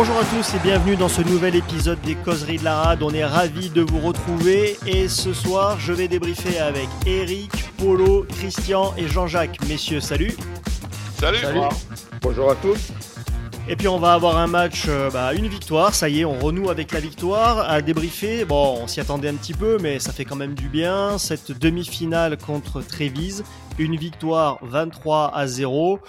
Bonjour à tous et bienvenue dans ce nouvel épisode des Causeries de la Rade. On est ravis de vous retrouver et ce soir je vais débriefer avec Eric, Polo, Christian et Jean-Jacques. Messieurs, salut. Salut. Bonjour à tous. Et puis on va avoir un match, euh, bah, une victoire, ça y est, on renoue avec la victoire, à débriefer. Bon, on s'y attendait un petit peu, mais ça fait quand même du bien. Cette demi-finale contre Trévise, une victoire 23 à 0.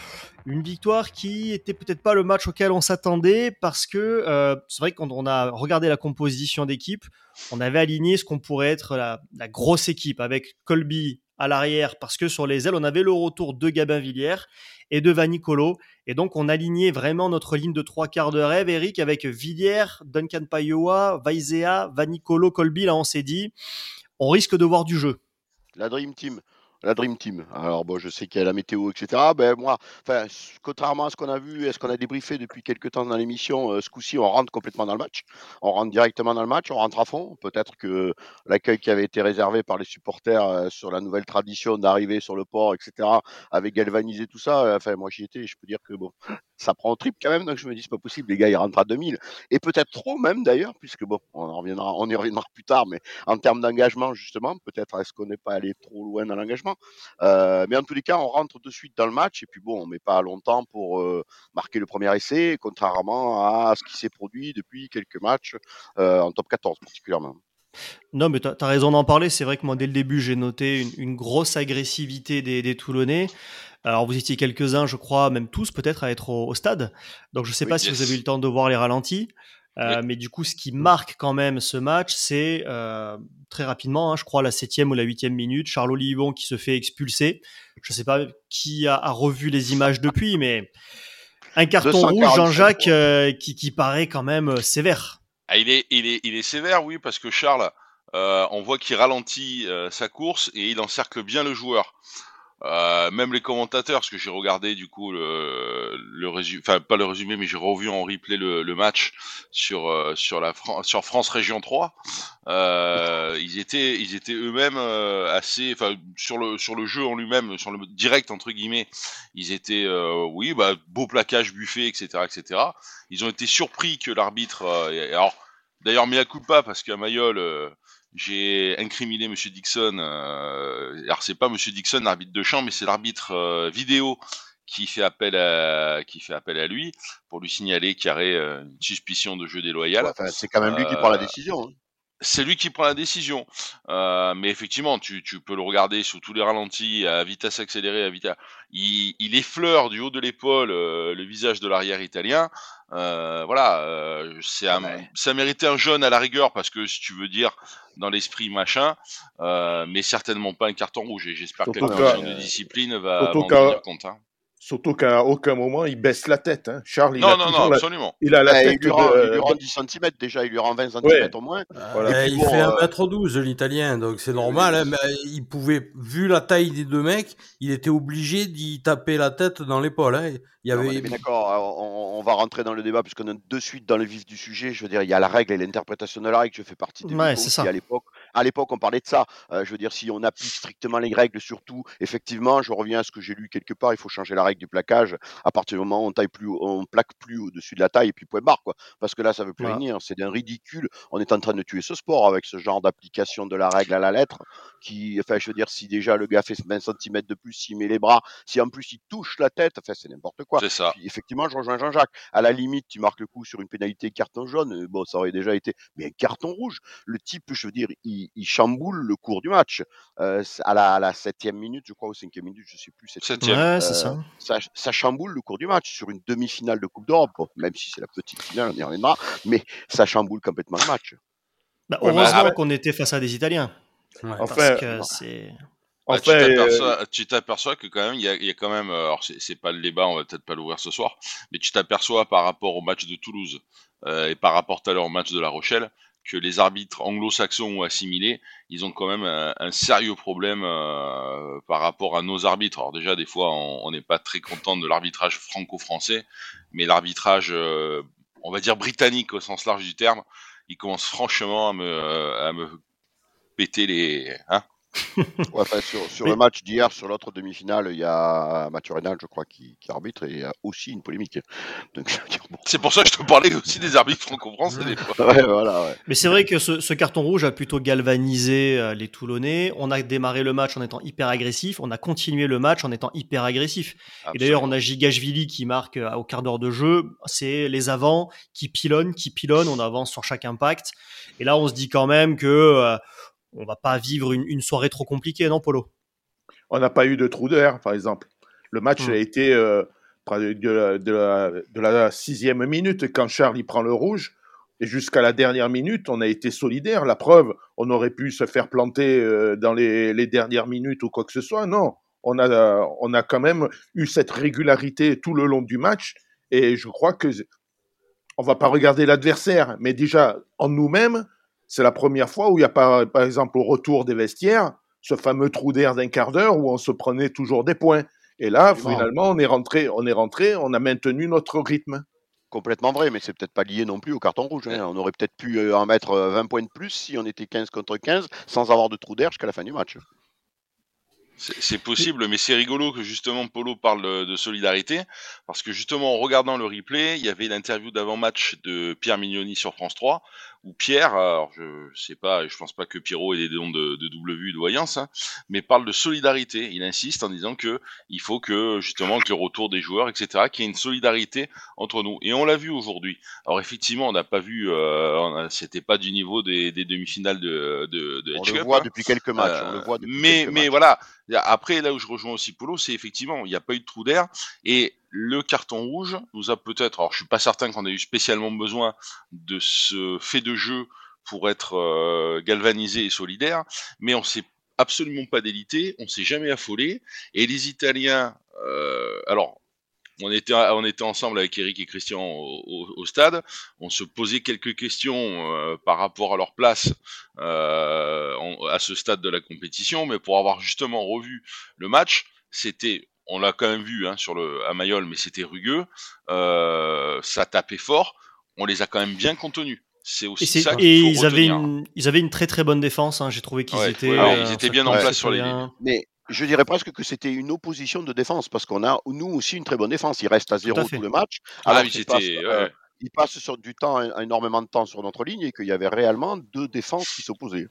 Une victoire qui était peut-être pas le match auquel on s'attendait parce que euh, c'est vrai que quand on a regardé la composition d'équipe, on avait aligné ce qu'on pourrait être la, grosse équipe avec Colby à l'arrière parce que sur les ailes, on avait le retour de Gabin Villiers et de Vanicolo. Et donc, on alignait vraiment notre ligne de trois quarts de rêve, Eric, avec Villiers, Duncan Payoa, Vaizea, Vanicolo, Colby. Là, on s'est dit, on risque de voir du jeu. La Dream Team la Dream Team. Alors bon, je sais qu'il y a la météo, etc. Ben moi, contrairement à ce qu'on a vu et ce qu'on a débriefé depuis quelques temps dans l'émission, euh, ce coup-ci, on rentre complètement dans le match. On rentre directement dans le match, on rentre à fond. Peut-être que l'accueil qui avait été réservé par les supporters euh, sur la nouvelle tradition d'arriver sur le port, etc., avait galvanisé tout ça. Euh, enfin, moi j'y étais, je peux dire que bon, ça prend un trip quand même. Donc je me dis, c'est pas possible, les gars, ils rentrent à 2000 et peut-être trop même d'ailleurs, puisque bon, on en reviendra, on y reviendra plus tard, mais en termes d'engagement justement, peut-être est-ce qu'on n'est pas allé trop loin dans l'engagement? Euh, mais en tous les cas, on rentre de suite dans le match et puis bon, on met pas longtemps pour euh, marquer le premier essai, contrairement à ce qui s'est produit depuis quelques matchs euh, en top 14 particulièrement. Non, mais tu as, raison d'en parler. C'est vrai que moi, dès le début, j'ai noté une, une, grosse agressivité des, des Toulonnais. Alors, vous étiez quelques-uns, je crois, même tous peut-être, à être au, au, stade. Donc, je ne sais oui, pas yes. si vous avez eu le temps de voir les ralentis. Euh, oui. Mais du coup, ce qui marque quand même ce match, c'est euh, très rapidement, hein, je crois, la septième ou la huitième minute, Charles Olivon qui se fait expulser. Je ne sais pas qui a, a, revu les images depuis, mais un carton rouge, Jean-Jacques, euh, qui, qui, paraît quand même sévère. Ah, il, est, il, est, il est sévère, oui, parce que Charles, euh, on voit qu'il ralentit sa course et il encercle bien le joueur. Euh, même les commentateurs, parce que j'ai regardé du coup le, le résumé, enfin pas le résumé, mais j'ai revu en replay le, le match sur euh, sur la Fran sur France Région 3. Euh, ils étaient ils étaient eux-mêmes euh, assez, enfin sur le sur le jeu en lui-même, sur le direct entre guillemets, ils étaient euh, oui bah beau plaquage buffet etc etc. Ils ont été surpris que l'arbitre, alors d'ailleurs mea culpa parce qu'à Mayol j'ai incriminé Monsieur Dixon. Euh, alors c'est pas Monsieur Dixon, l'arbitre de champ, mais c'est l'arbitre euh, vidéo qui fait appel à qui fait appel à lui pour lui signaler qu'il y aurait euh, une suspicion de jeu déloyal. Ouais, c'est quand même lui qui prend la décision. Hein. C'est lui qui prend la décision. Euh, mais effectivement, tu, tu, peux le regarder sous tous les ralentis, à vitesse accélérée, à vitesse. Il, il effleure du haut de l'épaule euh, le visage de l'arrière italien. Euh, voilà, euh, c'est un, ouais. ça méritait un jaune à la rigueur parce que si tu veux dire dans l'esprit machin, euh, mais certainement pas un carton rouge. Et j'espère que la commission de discipline va en tenir compte. Hein. Surtout qu'à aucun moment il baisse la tête. Hein. Charles, il non, a non, non, absolument. La... Il a la ouais, tête. Il lui, rend, de... il lui rend 10 cm déjà, il lui rend 20 cm ouais. au moins. Voilà. il fait 1m12 euh... l'italien, donc c'est normal. Hein, mais il pouvait, vu la taille des deux mecs, il était obligé d'y taper la tête dans l'épaule. Hein. Il y avait... D'accord, on, on, va rentrer dans le débat puisqu'on est de suite dans le vif du sujet. Je veux dire, il y a la règle et l'interprétation de la règle. Je fais partie des ouais, c'est ça. à l'époque. À l'époque, on parlait de ça. Euh, je veux dire, si on applique strictement les règles, surtout, effectivement, je reviens à ce que j'ai lu quelque part. Il faut changer la règle du plaquage à partir du moment où on taille plus, on plaque plus au-dessus de la taille et puis point barre, quoi. Parce que là, ça veut plus ouais. rien. C'est d'un ridicule. On est en train de tuer ce sport avec ce genre d'application de la règle à la lettre. Qui, enfin, je veux dire, si déjà le gars fait 20 cm de plus, s'il met les bras, si en plus il touche la tête, enfin, c'est n'importe quoi. C'est ça. Puis, effectivement, je rejoins Jean-Jacques. À la limite, tu marques le coup sur une pénalité carton jaune. Bon, ça aurait déjà été, mais un carton rouge. Le type, je veux dire, il, il chamboule le cours du match. Euh, à, la, à la septième minute, je crois, ou cinquième minute, je sais plus. Septième. Ouais, c'est ça. ça. Ça chamboule le cours du match sur une demi-finale de Coupe d'Europe, bon, même si c'est la petite finale, on y reviendra, mais ça chamboule complètement le match. Bah, heureusement ouais, qu'on était face à des Italiens. Ouais. Enfin, c'est. Bah, tu t'aperçois, tu t'aperçois que quand même, il y a, il y a quand même, alors c'est pas le débat, on va peut-être pas l'ouvrir ce soir, mais tu t'aperçois par rapport au match de Toulouse euh, et par rapport tout à l'heure au match de La Rochelle, que les arbitres anglo-saxons ont assimilé, ils ont quand même un, un sérieux problème euh, par rapport à nos arbitres. Alors déjà, des fois, on n'est pas très content de l'arbitrage franco-français, mais l'arbitrage, euh, on va dire britannique au sens large du terme, il commence franchement à me, à me péter les, hein, sur, le match d'hier, sur l'autre demi-finale, il y a Mathieu Rénal, je crois, qui, arbitre et il y a aussi une polémique. C'est pour ça que je te parlais aussi des arbitres franco-français Mais c'est vrai que ce, carton rouge a plutôt galvanisé euh, les Toulonnais. On a démarré le match en étant hyper agressif, on a continué le match en étant hyper agressif. Et d'ailleurs, on a Gigashvili qui marque euh, au quart d'heure de jeu. C'est les avants qui pilonnent, qui pilonnent, on avance sur chaque impact. Et là, on se dit quand même que euh, on va pas vivre une, soirée trop compliquée, non, Polo? On n'a pas eu de trou d'air, par exemple. Le match hmm. a été euh, de, la, sixième minute quand Charles prend le rouge. Et jusqu'à la dernière minute, on a été solidaire. La preuve, on aurait pu se faire planter euh, dans les, dernières minutes ou quoi que ce soit. Non, on a, on a quand même eu cette régularité tout le long du match. Et je crois que on va pas regarder l'adversaire, mais déjà en nous-mêmes, c'est la première fois où il y a par, par exemple au retour des vestiaires ce fameux trou d'air d'un quart d'heure où on se prenait toujours des points. Et là, finalement, on est rentré, on est rentré, on a maintenu notre rythme. Complètement vrai, mais c'est peut-être pas lié non plus au carton rouge. Hein. On aurait peut-être pu euh, en mettre 20 euh, points de plus si on était 15 contre 15 sans avoir de trou d'air jusqu'à la fin du match. C'est possible, mais c'est rigolo que justement Polo parle de, solidarité, parce que justement en regardant le replay, il y avait l'interview d'avant-match de Pierre Mignoni sur France 3, où Pierre, alors je sais pas, je pense pas que Pierrot ait des dons de, de double vue de voyance, hein, mais parle de solidarité. Il insiste en disant que il faut que justement que le retour des joueurs, etc., qu'il y ait une solidarité entre nous. Et on l'a vu aujourd'hui. Alors effectivement, on n'a pas vu, euh, c'était pas du niveau des, des demi-finales de, de, de On le voit hein. depuis quelques matchs. on le voit depuis mais mais voilà. Après, là où je rejoins aussi Polo, c'est effectivement, il n'y a pas eu de trou d'air et le carton rouge nous a peut-être, alors je suis pas certain qu'on ait eu spécialement besoin de ce fait de jeu pour être euh, galvanisé et solidaire, mais on s'est absolument pas délité, on s'est jamais affolé, et les Italiens, euh, alors on était, on était ensemble avec Eric et Christian au, stade. On se posait quelques questions euh, par rapport à leur place à ce stade de la compétition, mais pour avoir justement revu le match, c'était on l'a quand même vu hein, sur le à Mayol, mais c'était rugueux. Euh, ça tapait fort. On les a quand même bien contenus. C'est aussi ça Et ils avaient une, ils avaient une très très bonne défense. Hein. J'ai trouvé qu'ils étaient, ils euh, étaient bien en place sur les lignes. Mais je dirais presque que c'était une opposition de défense parce qu'on a nous aussi une très bonne défense. Il reste à zéro tout, le match. Ah alors il, passe, euh, il passe sur du temps, énormément de temps sur notre ligne et qu'il y avait réellement deux défenses qui s'opposaient.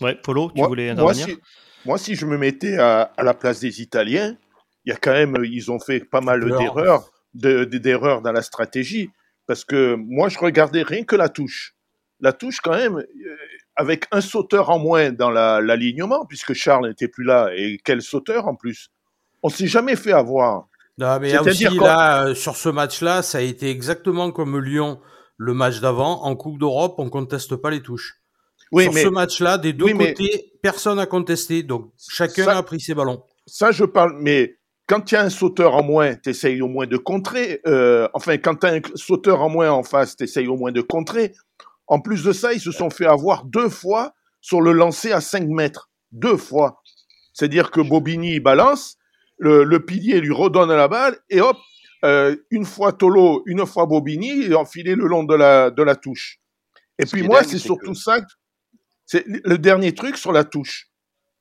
Ouais, Polo, tu voulais intervenir? moi, si je me mettais à, la place des Italiens, il y a quand même, ils ont fait pas mal d'erreurs, d'erreurs dans la stratégie, parce que moi, je regardais rien que la touche. La touche, quand même, euh, avec un sauteur en moins dans l'alignement, puisque Charles n'était plus là, et quel sauteur en plus. On s'est jamais fait avoir. Non, mais aussi, là, euh, sur ce match-là, ça a été exactement comme Lyon, le match d'avant. En Coupe d'Europe, on conteste pas les touches. Oui, Sur ce match-là, des deux côtés, personne n'a contesté. Donc, chacun a pris ses ballons. Ça, je parle. Mais quand il y a un sauteur en moins, tu essayes au moins de contrer. Euh, enfin, quand tu as un sauteur en moins en face, tu essayes au moins de contrer. En plus de ça, ils se sont fait avoir deux fois sur le lancer à 5 mètres. Deux fois. C'est-à-dire que Bobigny balance, le, pilier lui redonne la balle, et hop, euh, une fois Tolo, une fois Bobigny, il est enfilé le long de la, de la touche. Et puis moi, c'est surtout ça c'est le dernier truc sur la touche.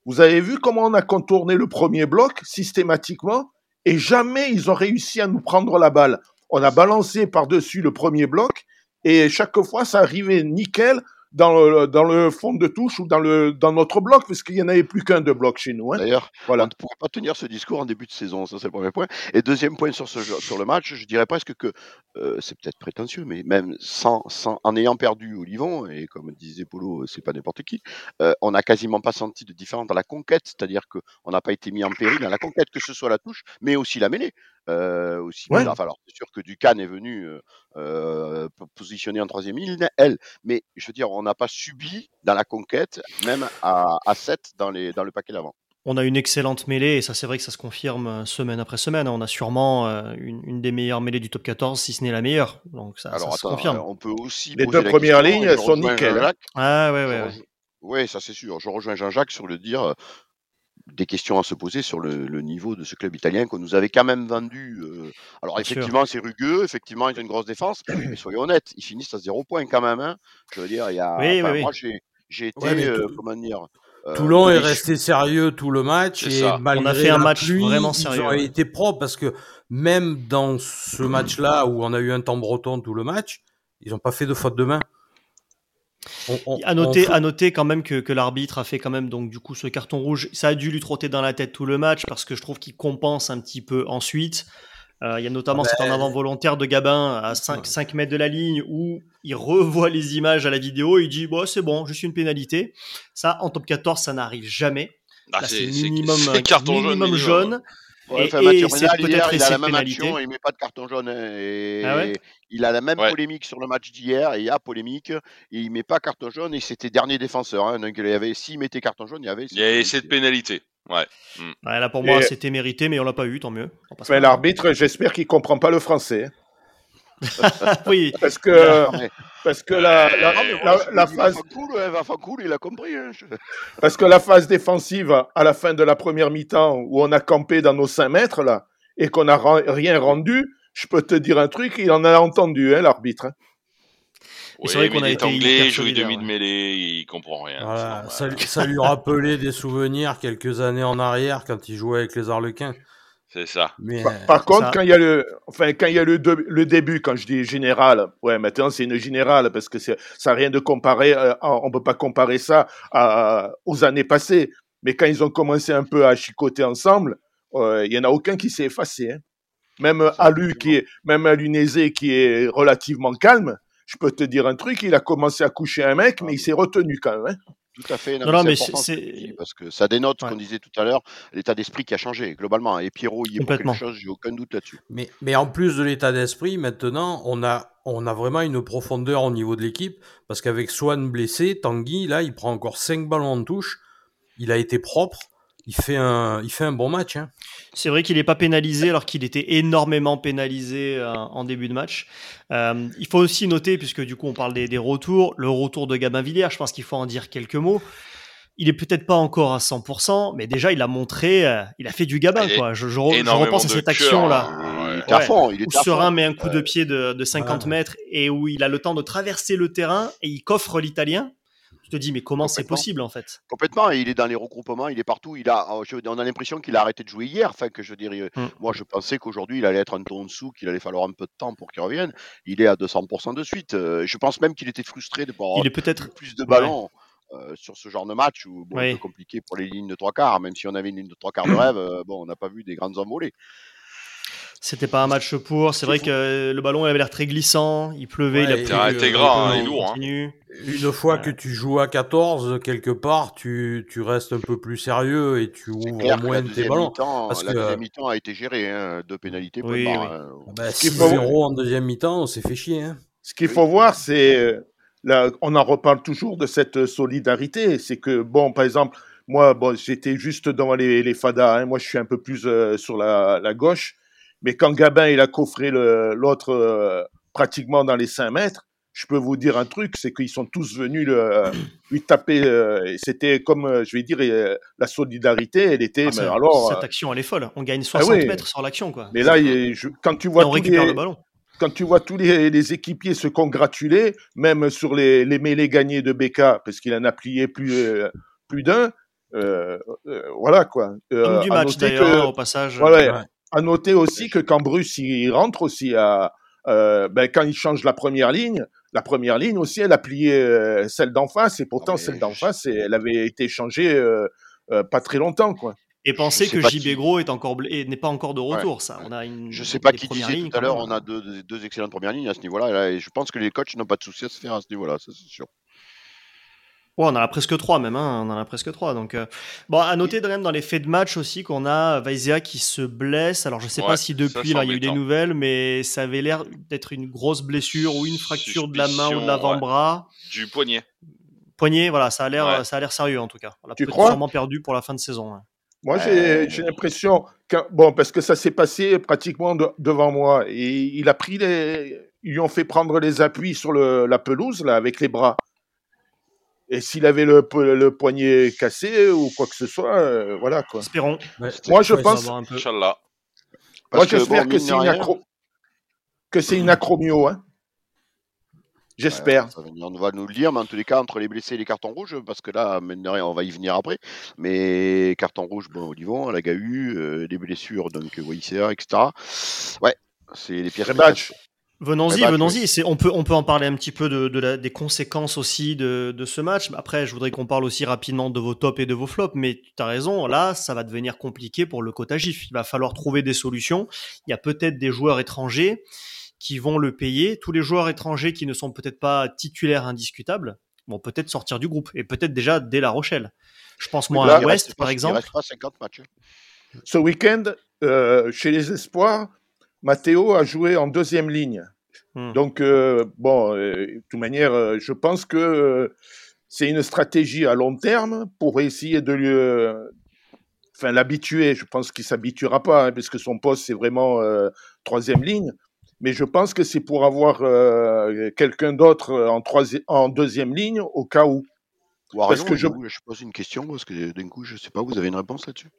Vous avez vu comment on a contourné le premier bloc systématiquement et jamais ils ont réussi à nous prendre la balle. On a balancé par-dessus le premier bloc et chaque fois ça arrivait nickel dans le, dans le fond de touche ou dans, le, dans notre bloc, parce qu'il n'y en avait plus qu'un de bloc chez nous. Hein. D'ailleurs, voilà. on ne pourra pas tenir ce discours en début de saison, ça c'est le premier point. Et deuxième point sur, ce, sur le match, je dirais presque que, euh, c'est peut-être prétentieux, mais même sans, sans, en ayant perdu Olivon, et comme disait Polo, c'est pas n'importe qui, euh, on n'a quasiment pas senti de différence dans la conquête, c'est-à-dire qu'on n'a pas été mis en péril dans la conquête, que ce soit la touche, mais aussi la mêlée. Euh, aussi alors c'est sûr que Ducan est venu euh, euh, positionner en troisième ligne, elle, mais je veux dire, on n'a pas subi dans la conquête, même à, à 7 dans, les, dans le paquet d'avant. On a une excellente mêlée et ça c'est vrai que ça se confirme semaine après semaine. On a sûrement une, des meilleures mêlées du top 14, si ce n'est la meilleure. Donc ça, se confirme. On peut aussi les deux premières lignes sont nickel. Ah ouais ouais. ouais. Oui, ça c'est sûr. Je rejoins Jean-Jacques sur le dire des questions à se poser sur le, niveau de ce club italien qu'on nous avait quand même vendu. Euh, alors effectivement, c'est rugueux, effectivement, ils ont une grosse défense, mais soyons honnêtes, ils finissent à zéro point quand même. Hein. Je veux dire, il y a. moi, j'ai été, euh, comment dire. Euh, Toulon est resté sérieux tout le match et malgré on a fait un match vraiment sérieux. Ils ont été propres parce que même dans ce match-là où on a eu un temps breton tout le match, ils n'ont pas fait de faute de main. À, noter, à noter quand même que, que l'arbitre a fait quand même donc du coup ce carton rouge. Ça a dû lui trotter dans la tête tout le match parce que je trouve qu'il compense un petit peu ensuite. Euh, il y a notamment cet en avant volontaire de Gabin à 5, 5, mètres de la ligne où il revoit les images à la vidéo et il dit bon, c'est bon, je suis une pénalité. Ça, en top 14, ça n'arrive jamais. Ah, c'est minimum, carton minimum jaune. Et, hier, il a la même action et il met pas de carton jaune. Hein, et ah il a la même polémique sur le match d'hier et il y a polémique et il met pas carton jaune et c'était dernier défenseur. Hein, donc il y avait s'il mettait carton jaune, il y avait. Il y a cette pénalité. Ouais. Hmm. là, pour moi, c'était mérité, mais on l'a pas eu, tant mieux. Mais l'arbitre, j'espère qu'il comprend pas le français. oui. Parce que, parce que la, la, la, phase. Cool, il a compris. Hein. Parce que la phase défensive, à la fin de la première mi-temps, où on a campé dans nos 5 mètres, là, et qu'on n'a rien rendu, je peux te dire un truc, il en a entendu, hein, l'arbitre. Hein c'est vrai qu'on a été anglais, il joue demi de mêlée, il comprend rien. ça, lui rappelait des souvenirs quelques années en arrière quand il jouait avec les Arlequins. C'est ça. Mais par, contre, quand il y a le, enfin, quand il y a le, le début, quand je dis général, ouais, maintenant c'est une générale parce que ça n'a rien de comparé, euh, on peut pas comparer ça à, aux années passées. Mais quand ils ont commencé un peu à chicoter ensemble, euh, il y en a aucun qui s'est effacé. Hein. Même Alu qui est, même Alunézé qui est relativement calme, je peux te dire un truc, il a commencé à coucher un mec, mais il s'est retenu quand même. Hein. Tout à fait. Non, mais c'est parce que ça dénote ce qu'on disait tout à l'heure, l'état d'esprit qui a changé globalement. Et Pierrot, il y a quelque chose, j'ai aucun doute là-dessus. Mais, mais en plus de l'état d'esprit, maintenant, on a, on a vraiment une profondeur au niveau de l'équipe parce qu'avec Swan blessé, Tanguy, là, il prend encore 5 ballons en touche. Il a été propre il fait un, il fait un bon match. Hein. C'est vrai qu'il n'est pas pénalisé alors qu'il était énormément pénalisé euh, en début de match. Euh, il faut aussi noter, puisque du coup on parle des, retours, le retour de Gabin Villiers, je pense qu'il faut en dire quelques mots. Il est peut-être pas encore à 100%, mais déjà il a montré, euh, il a fait du Gabin. Quoi. Je, je, repense à cette action-là. Hein. où Serein met un coup de pied de, de 50 mètres et où il a le temps de traverser le terrain et il coffre l'Italien te dis, mais comment c'est possible en fait? Complètement, il est dans les regroupements, il est partout. Il a, oh, on a l'impression qu'il a arrêté de jouer hier. Enfin, que je dirais, mm. moi je pensais qu'aujourd'hui il allait être un ton en dessous, qu'il allait falloir un peu de temps pour qu'il revienne. Il est à 200% de suite. Euh, je pense même qu'il était frustré de pas avoir plus de ballons. Euh, sur ce genre de match où bon, c'est compliqué pour les lignes de trois quarts, même si on avait une ligne de trois quarts de rêve, euh, bon, on n'a pas vu des grandes envolées. C'était pas un match pour. C'est vrai que le ballon avait l'air très glissant. Il pleuvait. il a pris, été gras, il est lourd. Hein. Une fois que tu joues à 14, quelque part, tu, tu restes un peu plus sérieux et tu ouvres moins tes ballons. Parce la que... deuxième mi-temps a été gérée, hein, deux pénalités. Oui, oui. Hein. Bah, 0 en deuxième mi-temps, on s'est fait chier. Hein. Ce qu'il faut voir, c'est. Euh, là, on en reparle toujours de cette solidarité. C'est que, bon, par exemple, moi, bon, j'étais juste dans les, les fadas. Hein. Moi, je suis un peu plus euh, sur la, la gauche. Mais quand Gabin, il a coffré l'autre euh, pratiquement dans les 5 mètres, je peux vous dire un truc, c'est qu'ils sont tous venus le, lui taper. Euh, C'était comme, euh, je vais dire, euh, la solidarité, elle était. Ah, mais alors, cette action, elle est folle. On gagne 60 ah mètres sur l'action, quoi. Mais là, quand tu vois tous les, le ballon. Quand tu vois tous les, équipiers se congratuler, même sur les, les mêlées gagnées de Becca, parce qu'il en a plié plus, plus d'un, voilà quoi. Comme du match d'ailleurs, au passage. À noter aussi que quand Bruce il rentre aussi à, euh, ben, quand il change la première ligne, la première ligne aussi, elle a plié euh, celle d'en face, et pourtant celle d'en face, elle avait été changée euh, euh, pas très longtemps, quoi. Et penser que JB Gros est encore n'est pas encore de retour, ça. On a une. Je sais pas qui disait tout à l'heure, on a deux, deux, excellentes premières lignes à ce niveau-là, et je pense que les coachs n'ont pas de souci à se faire à ce niveau-là, ça c'est sûr on en a presque trois même, hein, on en a presque trois. Donc, euh, bon, à noter même dans les faits de match aussi qu'on a Vaizea qui se blesse. Alors, je sais pas si depuis là il y a eu des nouvelles, mais ça avait l'air d'être une grosse blessure ou une fracture de la main ou de l'avant-bras. Du poignet. Poignet, voilà, ça a l'air, ça a l'air sérieux en tout cas. On l'a sûrement perdu pour la fin de saison. Hein. Moi, j'ai l'impression bon, parce que ça s'est passé pratiquement devant moi et il a pris les, ils lui ont fait prendre les appuis sur le, la pelouse là avec les bras. Et s'il avait le, le, poignet cassé ou quoi que ce soit, euh, voilà quoi. Espérons. Moi, je pense. Moi, j'espère que c'est une, accro... que c'est une acromio. Hein. J'espère. on va nous le dire, mais en tous les cas, entre les blessés et les cartons rouges, parce que là, on va y venir après. Mais carton rouge, bon, Olivon, la GAU, euh, des blessures, donc WICA, etc. Ouais, c'est les pires matchs. Venons-y, venons-y. On peut, on peut en parler un petit peu de, des conséquences aussi de, ce match. Après, je voudrais qu'on parle aussi rapidement de vos tops et de vos flops. Mais tu as raison, là, ça va devenir compliqué pour le quota GIF. Il va falloir trouver des solutions. Il y a peut-être des joueurs étrangers qui vont le payer. Tous les joueurs étrangers qui ne sont peut-être pas titulaires indiscutables vont peut-être sortir du groupe. Et peut-être déjà dès La Rochelle. Je pense moi à West, par exemple. Il 50 matchs. Ce week-end, euh, chez les Espoirs, Matteo a joué en deuxième ligne. Hmm. Donc, euh, bon, euh, de toute manière, euh, je pense que c'est une stratégie à long terme pour essayer de lui, enfin, l'habituer. Je pense qu'il s'habituera pas, hein, parce que son poste, c'est vraiment troisième ligne. Mais je pense que c'est pour avoir quelqu'un d'autre en, en deuxième ligne au cas où. parce que je... je pose une question, parce que d'un coup, je sais pas, vous avez une réponse là-dessus?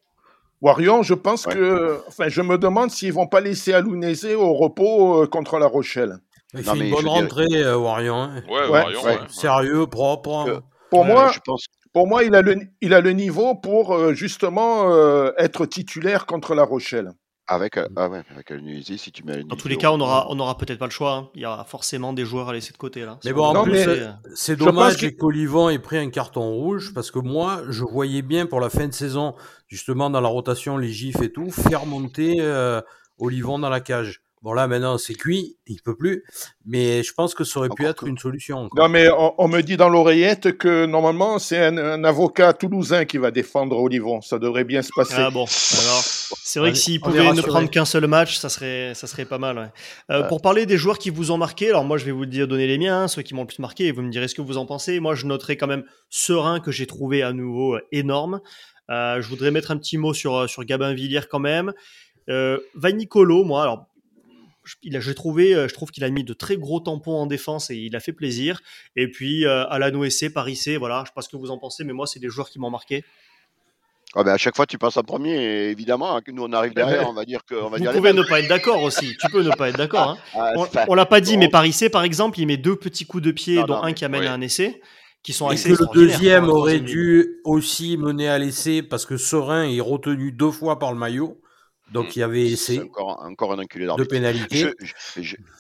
Warion, je pense que. Enfin, je me demande s'ils vont pas laisser Alounese au repos euh, contre La Rochelle. Il fait une bonne rentrée, euh, Warion. Hein. Ouais, Warion, Sérieux, propre. Hein. Euh, pour moi, je pense... pour moi, il a le, il a le niveau pour justement être titulaire contre La Rochelle. Avec, euh, ah ouais, avec si tu mets Dans tous les cas, on aura, on aura peut-être pas le choix. Hein. Il y aura forcément des joueurs à laisser de côté là. Mais bon, en plus, c'est dommage que Colivant ait pris un carton rouge parce que moi, je voyais bien pour la fin de saison, justement dans la rotation, les gifs et tout, faire monter euh, Olivon dans la cage. Bon là maintenant c'est cuit, il peut plus, mais je pense que ça aurait pu être une solution. Non mais on, me dit dans l'oreillette que normalement c'est un, avocat toulousain qui va défendre Olivon, ça devrait bien se passer. Ah bon, alors c'est vrai que s'il pouvait ne prendre qu'un seul match, ça serait ça serait pas mal. Euh, pour parler des joueurs qui vous ont marqué, alors moi je vais vous dire donner les miens, hein, ceux qui m'ont le plus marqué, et vous me direz ce que vous en pensez. Moi je noterai quand même Serein que j'ai trouvé à nouveau euh, énorme. Euh, je voudrais mettre un petit mot sur sur Gabin Villiers quand même. Euh, Nicolo, moi alors j'ai trouvé, euh, je trouve qu'il a mis de très gros tampons en défense et il a fait plaisir. Et puis euh, Alan OSC, Paris C, voilà, je sais pas ce que vous en pensez, mais moi c'est des joueurs qui m'ont marqué. Ah ben à chaque fois tu passes en premier, et évidemment, hein, nous on arrive derrière, on va dire que. On va Vous pouvez ne pas être d'accord aussi. Tu peux ne pas être d'accord. Hein. Ah, on, l'a pas dit, mais Paris C, par exemple, il met deux petits coups de pied, dont un qui amène à un essai, qui sont et. Que le deuxième aurait dû aussi mener à l'essai parce que Serein est retenu deux fois par le maillot. Donc mmh. il y avait essai. Encore, encore un enculé De pénalité.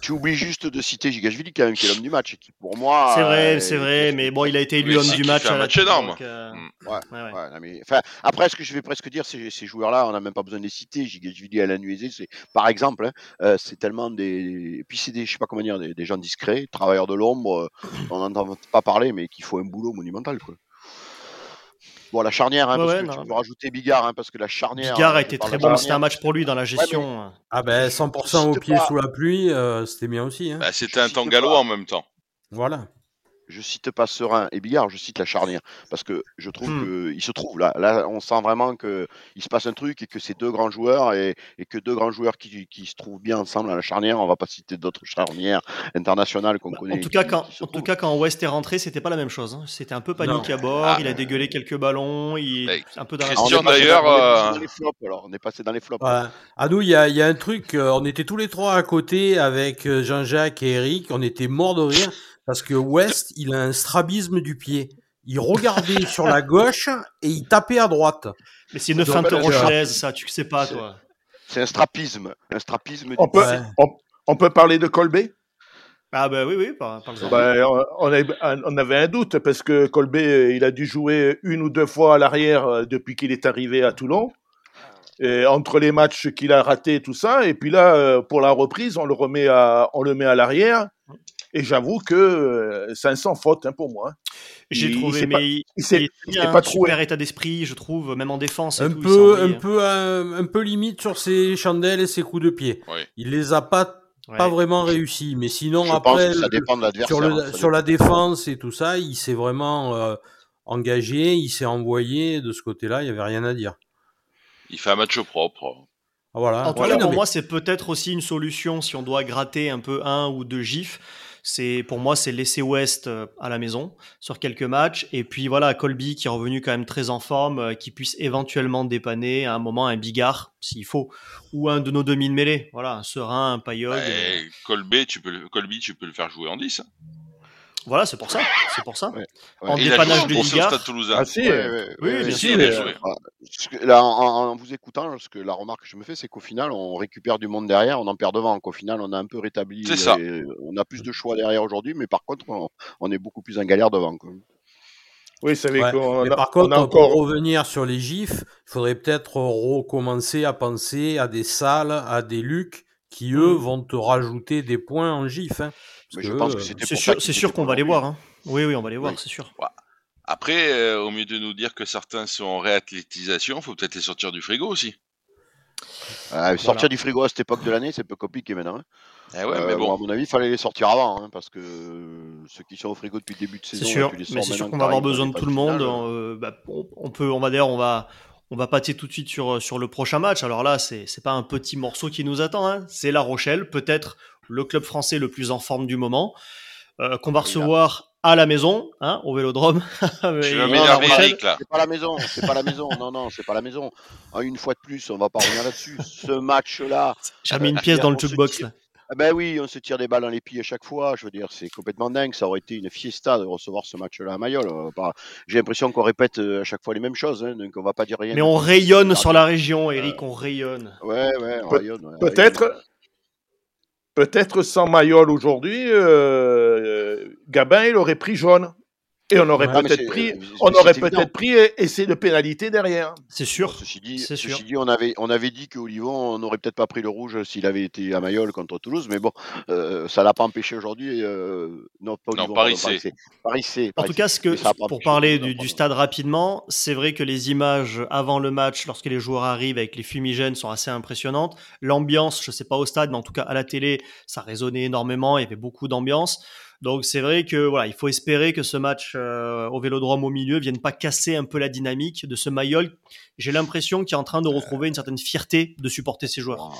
tu oublies juste de citer Gigashvili quand même, qui est l'homme du match. Qui, pour moi. C'est vrai, c'est vrai, mais bon, il a été élu homme du match. un match énorme. Euh. Ouais, ouais, ouais. mais, après, ce que je vais presque dire, c'est ces joueurs-là, on n'a même pas besoin de les citer. Gigashvili à la nuisée, c'est par exemple, hein, euh, c'est tellement des. Et puis c'est des, je sais pas comment dire, des, des gens discrets, travailleurs de l'ombre, euh, on n'entend pas parler, mais qui font un boulot monumental, quoi. Bon, la charnière, hein, parce que tu peux rajouter Bigard, hein, parce que la charnière. Bigard a été très bon, c'était un match pour lui dans la gestion. ah ben 100% au pied sous la pluie, euh, c'était bien aussi. Hein. Bah, c'était un tangalo en même temps. Voilà je cite pas Serein et Billard, je cite la charnière. Parce que je trouve hmm. qu'il se trouve là. Là, on sent vraiment qu'il se passe un truc et que c'est deux grands joueurs et, que deux grands joueurs qui, se trouvent bien ensemble à la charnière. On va pas citer d'autres charnières internationales qu'on bah, connaît. En tout, cas, quand, en tout cas, quand West est rentré, c'était pas la même chose. Hein. C'était un peu panique à bord. Ah. il a dégueulé quelques ballons. Il... un peu dans la d'ailleurs. On est passé dans les flops. À nous, il y a, y a, un truc. Euh, on était tous les trois à côté avec euh, Jean-Jacques et Eric. On était morts de rire. Parce que West, il a un strabisme du pied. Il regardait sur la gauche et il tapait à droite. Mais c'est une feinte rochelaise, ça, tu sais pas, toi. C'est un strapisme. Un strapisme on, peut, on, peut parler de Colbé? Ah ben oui, oui, par, exemple. Ben, on, avait un doute parce que Colbé, il a dû jouer une ou deux fois à l'arrière euh, depuis qu'il est arrivé à Toulon. Et entre les matchs qu'il a ratés, tout ça, et puis là, euh, pour la reprise, on le remet à, on le met à l'arrière. Et j'avoue que c'est un sans faute hein, pour moi. J'ai trouvé, mais il, il, a un super état d'esprit, je trouve, même en défense. un, peu, un, peu, un, peu limite sur ses chandelles et ses coups de pied. Il les a pas pas vraiment réussi, mais sinon après ça dépend de sur, le, sur la défense et tout ça, il s'est vraiment euh, engagé, il s'est envoyé de ce côté-là, il y avait rien à dire. Il fait un match propre. Ah, voilà. En tout cas, pour moi, c'est peut-être aussi une solution si on doit gratter un peu un ou deux gifs c'est pour moi c'est laisser West euh, à la maison sur quelques matchs et puis voilà Colby qui est revenu quand même très en forme, euh, qui puisse éventuellement dépanner à un moment un Bigard s'il faut ou un de nos demi de mêlée. Voilà, un Serein, un Payog. Colby, tu peux le, Colby, tu peux le faire jouer en 10. Voilà, c'est pour ça. C'est pour ça. En dépannage de Ligard. Ah, si, oui, bien sûr. Là, en, vous écoutant, ce que la remarque que je me fais, c'est qu'au final, on récupère du monde derrière, on en perd devant. Qu'au final, on a un peu rétabli. Ça. On a plus de choix derrière aujourd'hui, mais par contre, on, est beaucoup plus en galère devant. Oui, ça veut ouais. par contre, encore... pour revenir sur les gifs, il faudrait peut-être recommencer à penser à des salles, à des lucs qui, eux, mmh. vont te rajouter des points en gif. Hein. C'est sûr, sûr qu'on va les voir. Hein. Oui, oui, on va les voir, c'est sûr. Après, euh, au mieux de nous dire que certains sont en réathlétisation, il faut peut-être les sortir du frigo aussi. Euh, sortir du frigo à cette époque de l'année, c'est peu compliqué maintenant. Hein. Eh ouais, mais euh, bon. à mon avis, il fallait les sortir avant, hein, parce que ceux qui sont au frigo depuis le début de saison, c'est sûr. mais c'est sûr qu'on va avoir besoin de tout le monde. Bah, on, peut, on va d'ailleurs, on va, on va pâter tout de suite sur, sur le prochain match. Alors là, c'est n'est pas un petit morceau qui nous attend. Hein. C'est La Rochelle, peut-être le club français le plus en forme du moment, euh, qu'on va recevoir à la maison, hein, au Vélodrome. C'est pas la maison, c'est pas la maison. Non, non, c'est pas la maison. une fois de plus, on va pas revenir là-dessus. Ce match-là. J'ai mis une euh, pièce dans le jukebox là. Ah ben oui, on se tire des balles dans les pieds à chaque fois. Je veux dire, c'est complètement dingue. Ça aurait été une fiesta de recevoir ce match-là à Mayol. J'ai l'impression qu'on répète euh, à chaque fois les mêmes choses, hein, donc on va pas dire rien. Mais on rayonne sur la région, Eric, on rayonne. Ouais, ouais, on rayonne. Peut-être, peut-être sans Mayol aujourd'hui, euh, Gabin, il aurait pris jaune. Et on aurait peut-être pris, on aurait peut-être pris essai de pénalité derrière. C'est sûr. Ceci dit, ceci dit, on avait, on avait dit que Olivon n'aurait peut-être pas pris le rouge s'il avait été à Mayol contre Toulouse, mais bon, euh, ça l'a pas empêché aujourd'hui. Euh, non, pas Olivon, non, Paris C. Paris C. En tout cas, ce que, pour parler du, du, stade rapidement, c'est vrai que les images avant le match, lorsque les joueurs arrivent avec les fumigènes, sont assez impressionnantes. L'ambiance, je sais pas au stade, mais en tout cas à la télé, ça résonnait énormément. Il y avait beaucoup d'ambiance. Donc c'est vrai que voilà, il faut espérer que ce match euh, au Vélodrome au milieu vienne pas casser un peu la dynamique de ce Mayol. J'ai l'impression qu'il est en train de retrouver une certaine fierté de supporter ses joueurs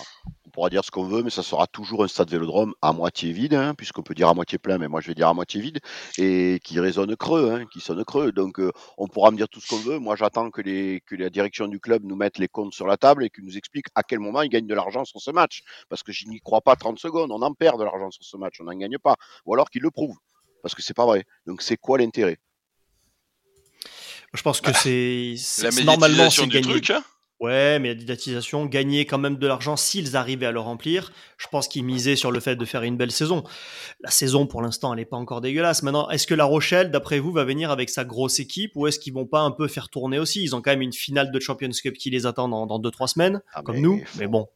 pourra dire ce qu'on veut, mais ça sera toujours un stade vélodrome à moitié vide, hein, puisqu'on peut dire à moitié plein, mais moi je vais dire à moitié vide, et qui résonne creux, hein, qui sonne creux. Donc euh, on pourra me dire tout ce qu'on veut. Moi j'attends que, les, que la direction du club nous mette les comptes sur la table et qu'ils nous explique à quel moment ils gagnent de l'argent sur ce match. Parce que je n'y crois pas 30 secondes. On en perd de l'argent sur ce match, on n'en gagne pas. Ou alors qu'ils le prouvent. Parce que c'est pas vrai. Donc c'est quoi l'intérêt? Je pense que bah, c'est normalement c'est gagné. Truc, hein Ouais, mais la didatisation, gagner quand même de l'argent s'ils arrivaient à le remplir. Je pense qu'ils misaient sur le fait de faire une belle saison. La saison, pour l'instant, elle n'est pas encore dégueulasse. Maintenant, est-ce que La Rochelle, d'après vous, va venir avec sa grosse équipe ou est-ce qu'ils vont pas un peu faire tourner aussi? Ils ont quand même une finale de Champions Cup qui les attend dans, 2-3 semaines, ah, comme nous. Mais bon,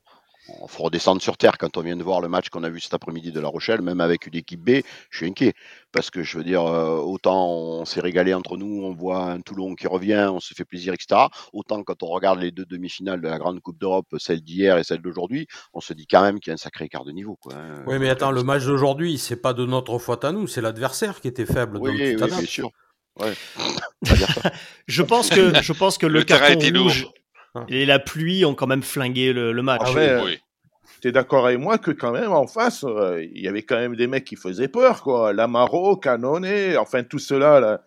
il faut redescendre sur terre quand on vient de voir le match qu'on a vu cet après-midi de La Rochelle, même avec une équipe B, je suis inquiet. Parce que je veux dire, euh, autant on s'est régalé entre nous, on voit un Toulon qui revient, on se fait plaisir, etc. Autant quand on regarde les deux demi-finales de la Grande Coupe d'Europe, celle d'hier et celle d'aujourd'hui, on se dit quand même qu'il y a un sacré écart de niveau. Quoi, hein. Oui, mais attends, le match d'aujourd'hui, c'est pas de notre faute à nous, c'est l'adversaire qui était faible. Oui, oui, bien sûr. je pense que je pense que le, le carton rouge, Hein. Et la pluie ont quand même flingué le, match. Ah ouais, Tu es d'accord avec moi que quand même en face, euh, il y avait quand même des mecs qui faisaient peur, quoi. Lamaro, Canone, enfin tout cela là.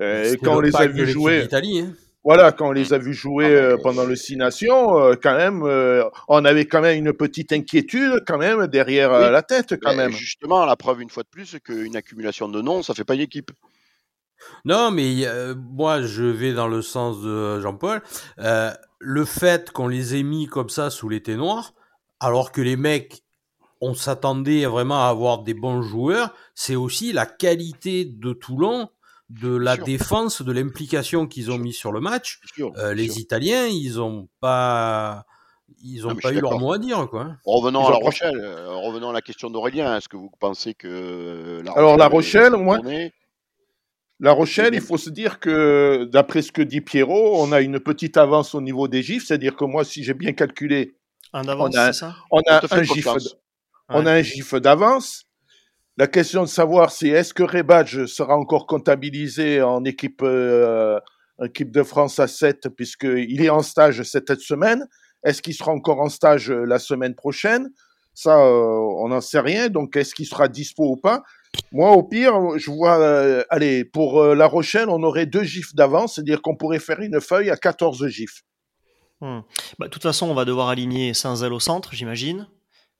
Euh, quand on les a vus jouer. Hein. Voilà, quand on les a vus jouer ah, euh, pendant le Six Nations, quand même, on avait quand même une petite inquiétude quand même derrière la tête quand même. Justement, la preuve une fois de plus qu'une accumulation de noms, ça fait pas une équipe. Non, mais moi, je vais dans le sens de Jean-Paul le fait qu'on les ait mis comme ça sous l'été noir, alors que les mecs, on s'attendait vraiment à avoir des bons joueurs, c'est aussi la qualité de Toulon, de la défense, de l'implication qu'ils ont mis sur le match. Euh, les Italiens, ils ont pas, ils ont pas eu leur mot à dire, quoi. Revenons à La Rochelle. Euh, revenons à la question d'Aurélien. Est-ce que vous pensez que alors La Rochelle, moi. La Rochelle, il faut se dire que, d'après ce que dit Pierrot, on a une petite avance au niveau des gifs, c'est-à-dire que moi, si j'ai bien calculé, un avance, on a, ça? on a un gif, on a un gif d'avance. La question de savoir, c'est est-ce que Rebadge sera encore comptabilisé en équipe, euh, équipe de France à 7, puisqu'il est en stage cette semaine. Est-ce qu'il sera encore en stage la semaine prochaine? Ça, euh, on n'en sait rien. Donc, est-ce qu'il sera dispo ou pas? Moi, au pire, je vois, euh, allez, pour euh, La Rochelle, on aurait deux gifs d'avance, c'est-à-dire qu'on pourrait faire une feuille à 14 gifs. Hmm. Bah, de toute façon, on va devoir aligner Saint-Zel au centre, j'imagine,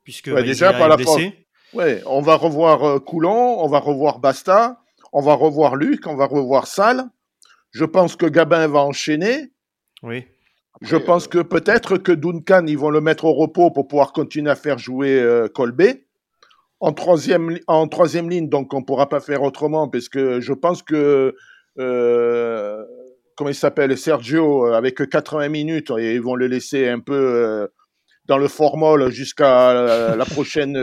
puisque déjà par la Ouais, on va revoir euh, Coulon, on va revoir Basta. on va revoir Luc, on va revoir Salle. Je pense que Gabin va enchaîner. Oui. Je pense que peut-être que Duncan, ils vont le mettre au repos pour pouvoir continuer à faire jouer euh, Colbé. En troisième, en troisième ligne, donc on ne pourra pas faire autrement, parce que je pense que, euh, comment il s'appelle, Sergio, avec 80 minutes, et ils vont le laisser un peu euh, dans le formol jusqu'à la prochaine,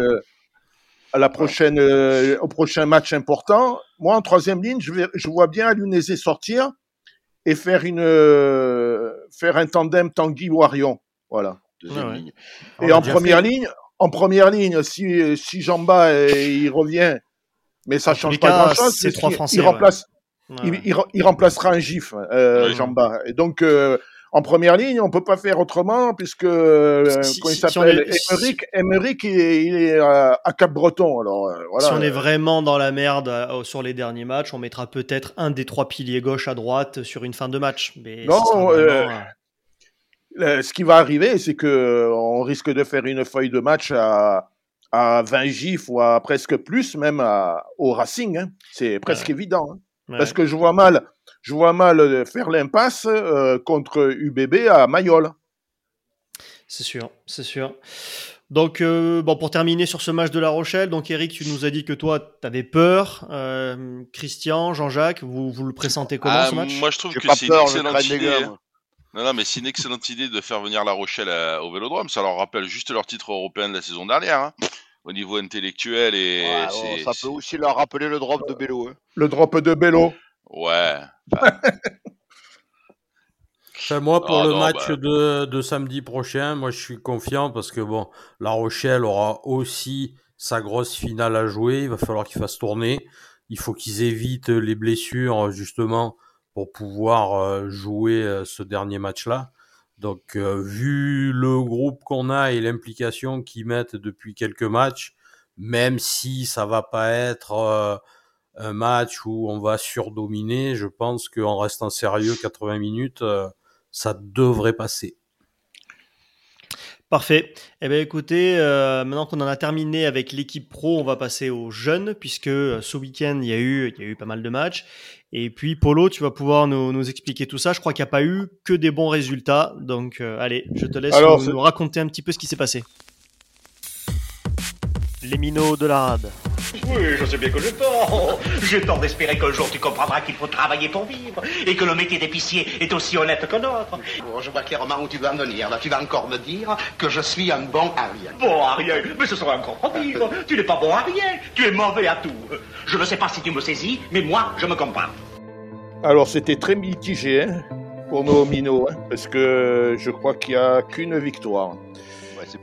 à la prochaine, au prochain match important. Moi, en troisième ligne, je, vais, je vois bien Alunese sortir et faire une euh, faire un tandem Tanguy Warion. Voilà. Deuxième ligne. Et en première ligne, en première ligne, si si Jamba il revient, mais ça change pas grand chose. C'est trois Français. Il, remplace, il, il, remplacera un gif, euh, Jamba. Et donc euh, en première ligne, on peut pas faire autrement puisque euh, si, il s'appelle Emeric, il est, à Cap-Breton. Alors euh, voilà. Si on est vraiment dans la merde euh, sur les derniers matchs, on mettra peut-être un des trois piliers gauche à droite sur une fin de match. Mais non, ce qui va arriver, c'est que on risque de faire une feuille de match à à 20 gifs ou à presque plus, même au Racing. Hein. C'est presque évident. Hein. Parce que je vois mal je vois mal euh, faire l'impasse euh, contre UBB à Mayol. C'est sûr, c'est sûr. Donc, euh, bon, pour terminer sur ce match de La Rochelle, donc Eric, tu nous as dit que toi, tu avais peur. Christian, Jean-Jacques, vous, vous le présentez comment ah, ce match? Moi, je trouve que c'est une excellente idée. Non, non, mais c'est une excellente idée de faire venir La Rochelle au Vélodrome. Ça leur rappelle juste leur titre européen de la saison dernière. Hein, au niveau intellectuel et ça peut aussi leur rappeler le drop de Bello. Hein. Le drop de Bello. Ouais. moi, pour le match bah. de, de, samedi prochain, moi, je suis confiant parce que bon, La Rochelle aura aussi sa grosse finale à jouer. Il va falloir qu'ils fassent tourner. Il faut qu'ils évitent les blessures, justement, pour pouvoir euh, jouer euh, ce dernier match-là. Donc, euh, vu le groupe qu'on a et l'implication qu'ils mettent depuis quelques matchs, même si ça va pas être un match où on va surdominer, je pense qu'en restant sérieux 80 minutes, ça devrait passer. Parfait. Eh bien, écoutez, euh, maintenant qu'on en a terminé avec l'équipe pro, on va passer aux jeunes, puisque euh, ce week-end, il y, a eu, il y a eu pas mal de matchs. Et puis, Polo, tu vas pouvoir nous, expliquer tout ça. Je crois qu'il n'y a pas eu que des bons résultats. Donc, allez, je te laisse nous, raconter un petit peu ce qui s'est passé. Les minots de la rade. Oui, je sais bien que j'ai tort. J'ai tort d'espérer qu'un jour tu comprendras qu'il faut travailler pour vivre et que le métier d'épicier est aussi honnête que l'autre. Bon, je vois clairement où tu vas en venir. Là, tu vas encore me dire que je suis un bon à rien. Bon à rien Mais ce sera encore pire. Tu n'es pas bon à rien. Tu es mauvais à tout. Je ne sais pas si tu me saisis, mais moi, je me comprends. Alors, c'était très mitigé hein, pour nos minots, hein, parce que je crois qu'il n'y a qu'une victoire.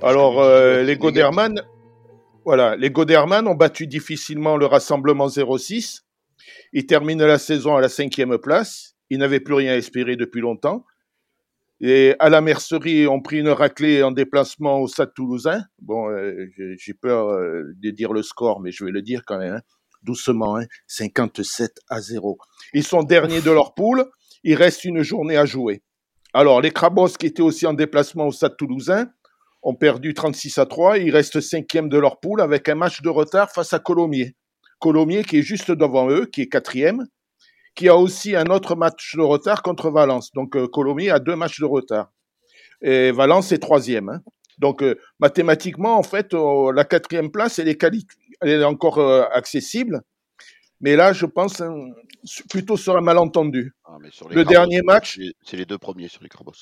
Alors, euh, les Goderman voilà, les Goderman ont battu difficilement le rassemblement 06. Ils terminent la saison à la cinquième place. Ils n'avaient plus rien à espérer depuis longtemps. Et à la mercerie, ont pris une raclée en déplacement au Stade Toulousain. Bon, euh, j'ai peur euh, de dire le score, mais je vais le dire quand même. Hein. Doucement, 57 hein. à 0. Ils sont derniers de leur poule. Il reste une journée à jouer. Alors, les Crabos qui étaient aussi en déplacement au Stade Toulousain ont perdu 36 à 3. Ils restent cinquième de leur poule avec un match de retard face à Colomiers. Colomiers qui est juste devant eux, qui est quatrième, qui a aussi un autre match de retard contre Valence. Donc euh, Colomiers a deux matchs de retard. Et Valence est troisième. Hein. Donc euh, mathématiquement, en fait, euh, la quatrième place, elle est, elle est encore accessible. Mais là, je pense plutôt sur un malentendu. Ah, le dernier match. C'est les deux premiers sur les Crabos.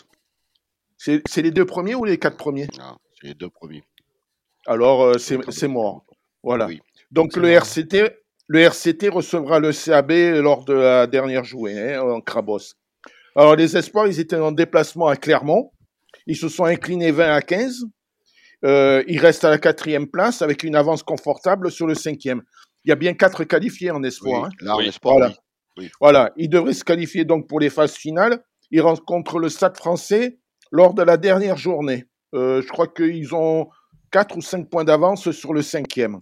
C'est les deux premiers ou les quatre premiers? Non, c'est les deux premiers. Alors, euh, c'est mort. Voilà. Donc, le RCT, le RCT recevra le CAB lors de la dernière journée hein, en Crabos. Alors, les Espoirs, ils étaient en déplacement à Clermont. Ils se sont inclinés 20 à 15. Euh, ils restent à la quatrième place avec une avance confortable sur le cinquième. Il y a bien quatre qualifiés en espoir. Hein. Là, en espoir, voilà. voilà. Ils devraient se qualifier donc pour les phases finales. Ils rencontrent le Stade français lors de la dernière journée. Euh, je crois qu'ils ont 4 ou 5 points d'avance sur le cinquième.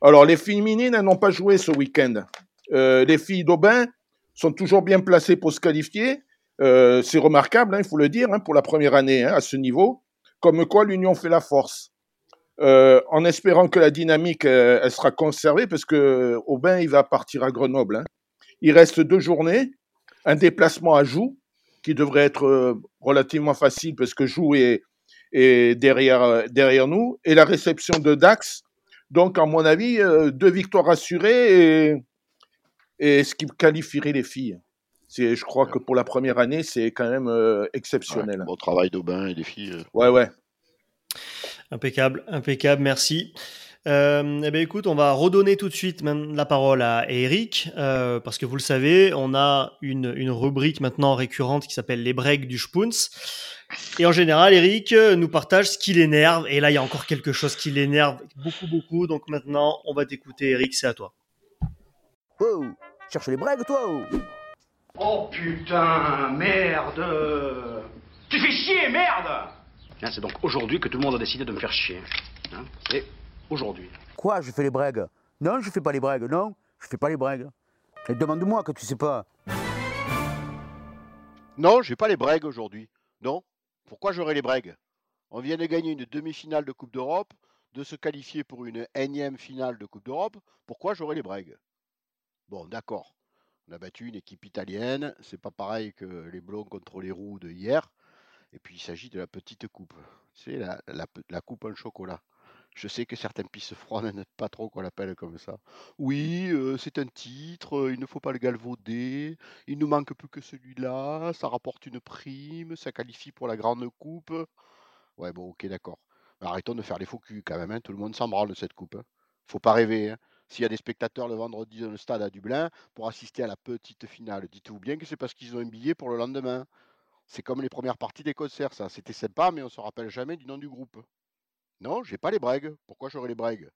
Alors, les féminines n'ont pas joué ce week-end. Euh, les filles d'Aubin sont toujours bien placées pour se qualifier. Euh, c'est remarquable, hein, il faut le dire, hein, pour la première année hein, à ce niveau. Comme quoi l'union fait la force. en espérant que la dynamique elle sera conservée, parce que Aubin il va partir à Grenoble. Il reste deux journées, un déplacement à Joux qui devrait être relativement facile parce que Joux est, est derrière derrière nous, et la réception de Dax. Donc, à mon avis, deux victoires assurées et, et ce qui qualifierait les filles. C'est, je crois que pour la première année, c'est quand même euh, exceptionnel. bon travail d'Aubin et des filles. Euh. Ouais, ouais. Impeccable, impeccable, merci. Euh, eh bien, écoute, on va redonner tout de suite la parole à Eric, euh, parce que vous le savez, on a une, une rubrique maintenant récurrente qui s'appelle les breaks du Spoons. Et en général, Eric nous partage ce qui l'énerve. Et là, il y a encore quelque chose qui l'énerve beaucoup, beaucoup. Donc maintenant, on va t'écouter, Eric, c'est à toi. Oh, cherche les breaks, toi oh. Oh putain, merde Tu fais chier, merde C'est donc aujourd'hui que tout le monde a décidé de me faire chier. Hein aujourd'hui. Quoi, je fais les brègues Non, je fais pas les brègues, non, je fais pas les brègues. Et demande-moi que tu sais pas. Non, j'ai pas les brègues aujourd'hui. Non. Pourquoi j'aurais les brègues On vient de gagner une demi-finale de Coupe d'Europe, de se qualifier pour une énième finale de Coupe d'Europe. Pourquoi j'aurais les brègues Bon, d'accord. On a battu une équipe italienne. C'est pas pareil que les Blonds contre les Roues de hier. Et puis il s'agit de la petite coupe. C'est la, la, coupe en chocolat. Je sais que certains pistes froides n'aiment pas trop qu'on l'appelle comme ça. Oui, euh, c'est un titre, euh, il ne faut pas le galvauder, il nous manque plus que celui-là, ça rapporte une prime, ça qualifie pour la grande coupe. Ouais, bon, ok, d'accord. arrêtons de faire les faux culs quand même, hein. tout le monde s'en branle de cette coupe. Hein. Faut pas rêver. Hein. S'il y a des spectateurs le vendredi dans le stade à Dublin pour assister à la petite finale, dites-vous bien que c'est parce qu'ils ont un billet pour le lendemain. C'est comme les premières parties des concerts, ça. C'était sympa, mais on ne se rappelle jamais du nom du groupe. Non, j'ai pas les bregues. Pourquoi j'aurais les bregues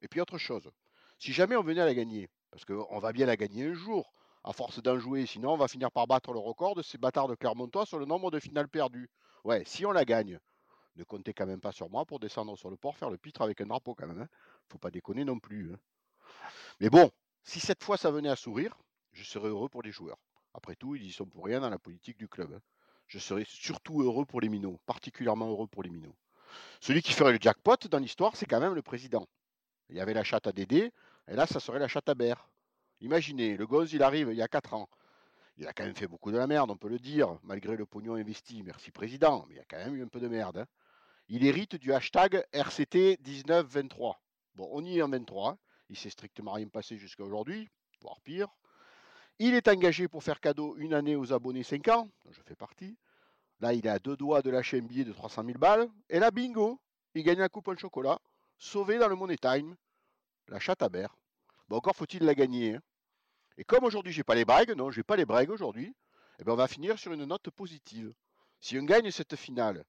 Et puis autre chose. Si jamais on venait à la gagner, parce qu'on va bien la gagner un jour, à force d'en jouer, sinon on va finir par battre le record de ces bâtards de Clermontois sur le nombre de finales perdues. Ouais, si on la gagne, ne comptez quand même pas sur moi pour descendre sur le port, faire le pitre avec un drapeau quand même. Hein. Faut pas déconner non plus. Hein. Mais bon, si cette fois ça venait à sourire, je serais heureux pour les joueurs. Après tout, ils y sont pour rien dans la politique du club. Hein. Je serais surtout heureux pour les minots, particulièrement heureux pour les minots. Celui qui ferait le jackpot dans l'histoire, c'est quand même le président. Il y avait la chatte à Dédé, et là, ça serait la chatte à Bert. Imaginez, le gosse, il arrive il y a 4 ans. Il a quand même fait beaucoup de la merde, on peut le dire, malgré le pognon investi. Merci président, mais il y a quand même eu un peu de merde. Il hérite du hashtag RCT1923. Bon, on y est en 23. Il s'est strictement rien passé jusqu'à aujourd'hui, voire pire. Il est engagé pour faire cadeau une année aux abonnés 5 ans, je fais partie. Là, il est à deux doigts de lâcher un billet de 300 000 balles. Et là, bingo, il gagne un coupon de chocolat, sauvé dans le Money Time, la chatte à berre. Bon, encore faut-il la gagner. Hein. Et comme aujourd'hui, j'ai pas les bragues, non, j'ai pas les bragues aujourd'hui, eh ben, on va finir sur une note positive. Si on gagne cette finale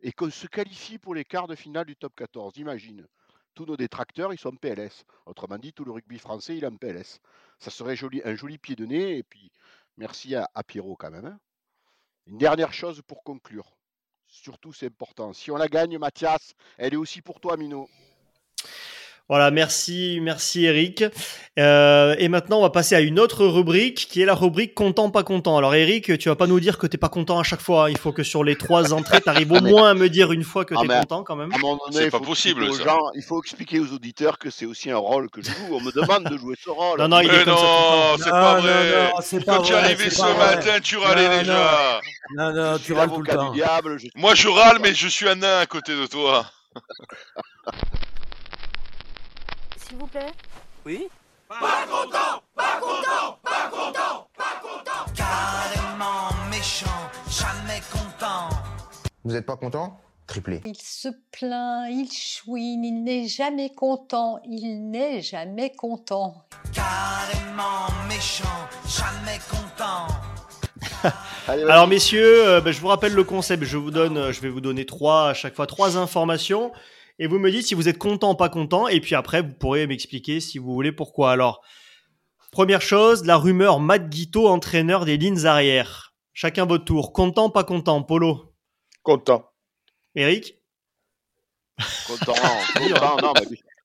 et qu'on se qualifie pour les quarts de finale du top 14. Imagine, tous nos détracteurs, ils sont en PLS. Autrement dit, tout le rugby français, il est en PLS. Ça serait joli, un joli pied de nez, et puis merci à, Pierrot quand même. Hein. Une dernière chose pour conclure. Surtout, c'est important. Si on la gagne, Mathias, elle est aussi pour toi, Mino. Voilà, merci, merci Eric. Euh, et maintenant, on va passer à une autre rubrique qui est la rubrique content pas content. Alors Eric, tu vas pas nous dire que t'es pas content à chaque fois. Hein. Il faut que sur les trois entrées, tu arrives au moins à me dire une fois que tu es ah, content quand même. C'est pas possible. Ça. il faut expliquer aux auditeurs que c'est aussi un rôle que je joue. On me demande de jouer ce rôle. Non, non, il est comme non, c'est pas vrai. Quand tu es arrivé ce matin, tu râlais déjà. Non, non, tu râles tout le temps. Moi, je râle, mais je suis un nain à côté de toi. s'il vous plaît Oui Pas content Pas content Pas content Pas content Carrément méchant, jamais content. Vous êtes pas content? Triplé. Il se plaint, il chouine, il n'est jamais content, il n'est jamais content. Carrément méchant, jamais content. Alors messieurs, euh, ben, je vous rappelle le concept. Je vous donne, euh, je vais vous donner trois à chaque fois trois informations et vous me dites si vous êtes content ou pas content, et puis après, vous pourrez m'expliquer si vous voulez pourquoi. Alors, première chose, la rumeur Matt Guito, entraîneur des lignes arrière. Chacun votre tour. Content, pas content, Polo? Content. Eric? Content, content, non,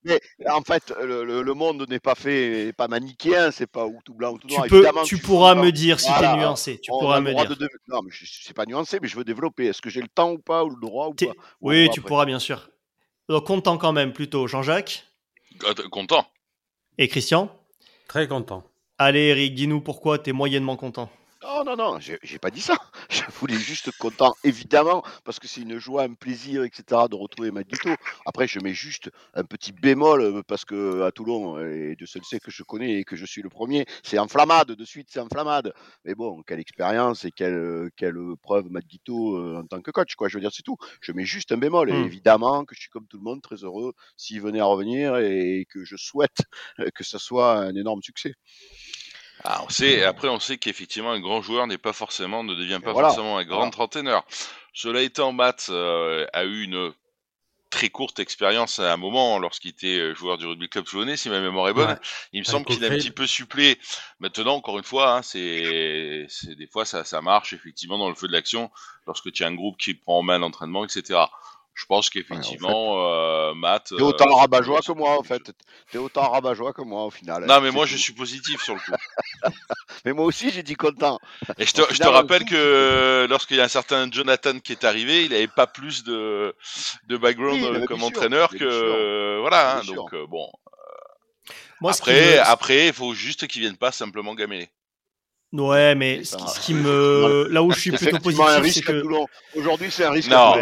mais, en fait, le, monde n'est pas fait, pas manichéen, c'est pas ou tout blanc ou tout noir. Tu, peux, tu pourras me dire si tu es nuancé. Tu pourras me dire. non, mais c'est pas nuancé, mais je veux développer. Est-ce que j'ai le temps ou pas, ou le droit ou pas? Oui, tu pourras bien sûr. Donc content quand même plutôt. Jean-Jacques Euh, Content. Et Christian Très content. Allez Eric, dis-nous pourquoi t'es moyennement content. Non, non, non, j'ai pas dit ça. Je voulais juste content, évidemment, parce que c'est une joie, un plaisir, etc., de retrouver Maguito. Après, je mets juste un petit bémol, euh, parce que à Toulon, et de sait que je connais et que je suis le premier, c'est enflammade, de suite, c'est enflammade. Mais bon, quelle expérience et quelle, euh, quelle preuve Maguito euh, en tant que coach, quoi. Je veux dire, c'est tout. Je mets juste un bémol. Et Hmm. évidemment que je suis comme tout le monde très heureux s'il venait à revenir et que je souhaite euh, que ce soit un énorme succès. Ah, on sait, et après, on sait qu'effectivement, un grand joueur n'est pas forcément, ne devient pas voilà. forcément un grand entraîneur. Cela étant, Matt euh, a eu une très courte expérience à un moment lorsqu'il était euh, joueur du rugby club toulonnais, si ma mémoire est bonne. Ouais. Il me semble qu'il a un petit peu supplé. Maintenant, encore une fois, hein, c'est, c'est des fois ça, ça marche effectivement dans le feu de l'action lorsque tu as un groupe qui prend en main l'entraînement, etc. Je pense qu'effectivement, euh, Matt. T'es autant euh, rabat-joie que moi, en fait. T'es autant rabat-joie que moi, au final. Non, mais moi, tout. je suis positif sur le coup. Mais moi aussi, j'ai dit content. Et je te, je rappelle que euh, lorsqu'il y a un certain Jonathan qui est arrivé, il n'avait pas plus de, de background Oui, comme sûr, entraîneur que euh, voilà. hein, donc euh, bon. Moi, Après, me- il faut juste qu'ils viennent pas simplement gameler. Ouais, mais ce qui, ça. ce qui me, là où je suis plutôt positif, c'est risque à que Toulon. Aujourd'hui, c'est un risque Non.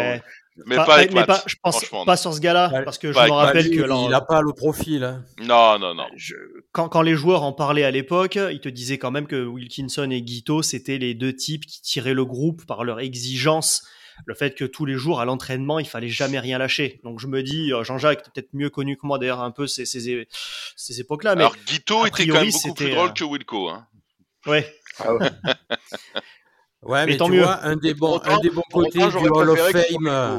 Mais pas, avec mais Matt. pas- je pense pas sur ce gars-là, parce que je me Matt. rappelle Lui, que alors, il n'a pas le profil. hein. Non, non, non. je- quand, quand les joueurs en parlaient à l'époque, ils te disaient quand même que Wilkinson et Guito, c'était les deux types qui tiraient le groupe par leur exigence, le fait que tous les jours à l'entraînement, il fallait jamais rien lâcher. Donc je me dis, euh, Jean-Jacques, peut-être mieux connu que moi d'ailleurs un peu ces, ces, ces époques-là, mais Alors Guito a était quand priori, même beaucoup plus c'était, drôle euh, que Wilco. Hein. ouais. Ah ouais. Ouais, Mais mais, tant tu mieux. vois, un des bons, Autant- un des bons côtés du Hall of Fame, euh,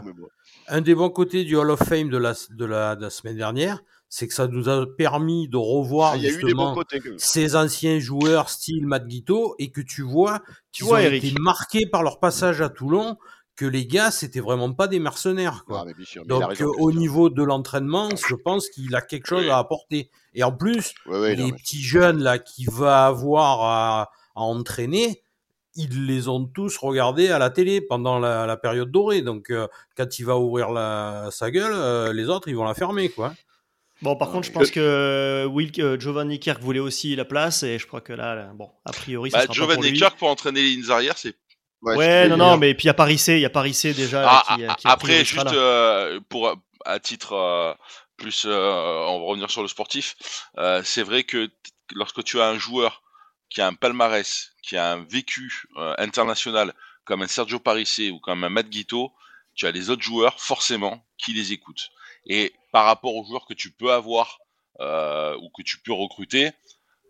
un des bons côtés du Hall of Fame de la, de la, de la semaine dernière, c'est que ça nous a permis de revoir Ah, justement côtés. ces anciens joueurs style Matt Guito et que tu vois qu'ils vois, ont Eric. été marqués par leur passage à Toulon, que les gars, c'était vraiment pas des mercenaires, quoi. Ah, mais bien sûr, mais il a Donc, raison, euh, au niveau de l'entraînement, je pense qu'il a quelque chose Oui. à apporter. Et en plus, Ouais, ouais, non, les mais- petits jeunes là qui va avoir à, à entraîner, ils les ont tous regardés à la télé pendant la, la période dorée. Donc, euh, quand il va ouvrir la, sa gueule, euh, les autres, ils vont la fermer, quoi. Bon, par Ah, contre, je pense que Will, euh, Giovanni Kirk voulait aussi la place, et je crois que là, là, bon, a priori, ça Bah, sera pas Giovanni pour lui. Kirk pour entraîner les lignes arrière, c'est Ouais, non, non, mais puis il y a Parissé, il y a Parissé déjà. Ah, qui, ah, qui, après, juste euh, pour à titre euh, plus, euh, on va revenir sur le sportif. euh, c'est vrai que lorsque tu as un joueur qui a un palmarès, qui a un vécu euh, international, comme un Sergio Parissé ou comme un Matt Guito, tu as les autres joueurs forcément qui les écoutent. Et par rapport aux joueurs que tu peux avoir euh, ou que tu peux recruter,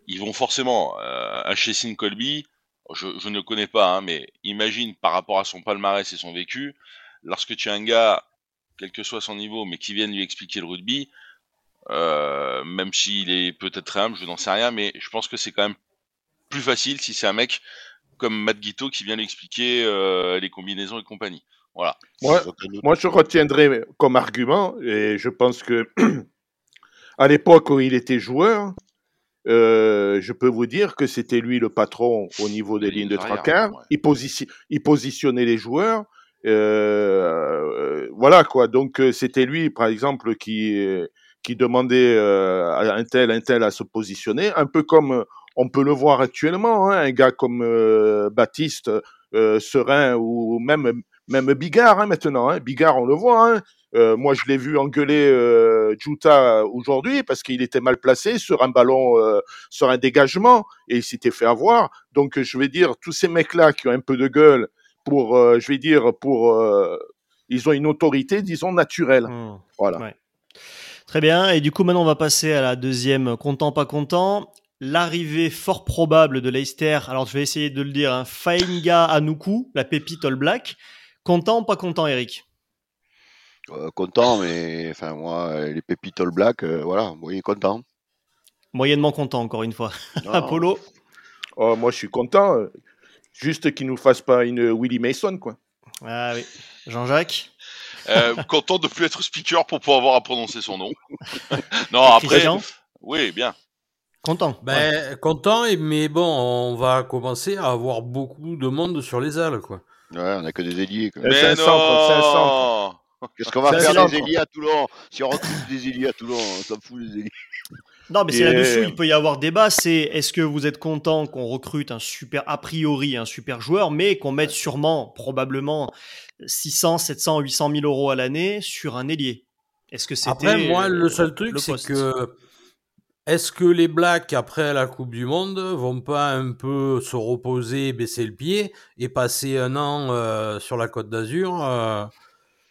ils vont forcément euh, un Chessin Colby. Je, ne le connais pas, hein, mais imagine par rapport à son palmarès et son vécu, lorsque tu as un gars, quel que soit son niveau, mais qui vienne lui expliquer le rugby, euh, même s'il est peut-être humble, je n'en sais rien, mais je pense que c'est quand même plus facile si c'est un mec comme Matt Guito qui vient lui expliquer euh, les combinaisons et compagnie. Voilà. Moi, moi, je retiendrai comme argument, et je pense que à l'époque où il était joueur, euh, je peux vous dire que c'était lui le patron au niveau des lignes de tracas. ouais. Il, il positionnait les joueurs. Euh, voilà quoi. Donc c'était lui, par exemple, qui qui demandait à un tel, un tel à se positionner, un peu comme on peut le voir actuellement, hein, un gars comme euh, Baptiste, euh, Serein ou même même Bigard hein, maintenant. Hein. Bigard, on le voit. Euh, moi, je l'ai vu engueuler euh, Juta aujourd'hui parce qu'il était mal placé sur un ballon, sur un dégagement et il s'était fait avoir. Donc, je vais dire, tous ces mecs-là qui ont un peu de gueule pour, je vais dire, pour, ils ont une autorité, disons, naturelle. Hmm. Voilà. Ouais. Très bien. Et du coup, maintenant, on va passer à la deuxième content, pas content? L'arrivée fort probable de Leicester. Alors, je vais essayer de le dire. Hein. Fainga Anoukou, la pépite All Black. Content, pas content, Eric? Euh, content, mais enfin, moi, les pépites All Black, euh, voilà, oui, content. Moyennement content, encore une fois. Apollo? Oh, moi, je suis content. euh, Juste qu'ils nous fassent pas une Willie Mason, quoi. Ah oui. Jean-Jacques? Euh, content de plus être speaker pour pouvoir avoir à prononcer son nom. non, après, oui, bien. Content. ouais. Ben, content, et- mais bon, on va commencer à avoir beaucoup de monde sur les ailes, quoi. Ouais, on a que des ailiers. quoi. C'est un Mais centre, c'est un centre. non Qu'est-ce qu'on va faire des élites à Toulon? Si on recrute des élites à Toulon, on s'en fout des élites. Non, mais c'est là-dessous, il peut y avoir débat. C'est est-ce que vous êtes content qu'on recrute un super, a priori, un super joueur, mais qu'on mette sûrement, probablement, 600, 700, 800 000 euros à l'année sur un ailier? Est-ce que c'était. Après, moi, le seul truc, c'est que. Est-ce que les Blacks, après la Coupe du Monde, vont pas un peu se reposer, baisser le pied et passer un an euh, sur la Côte d'Azur euh,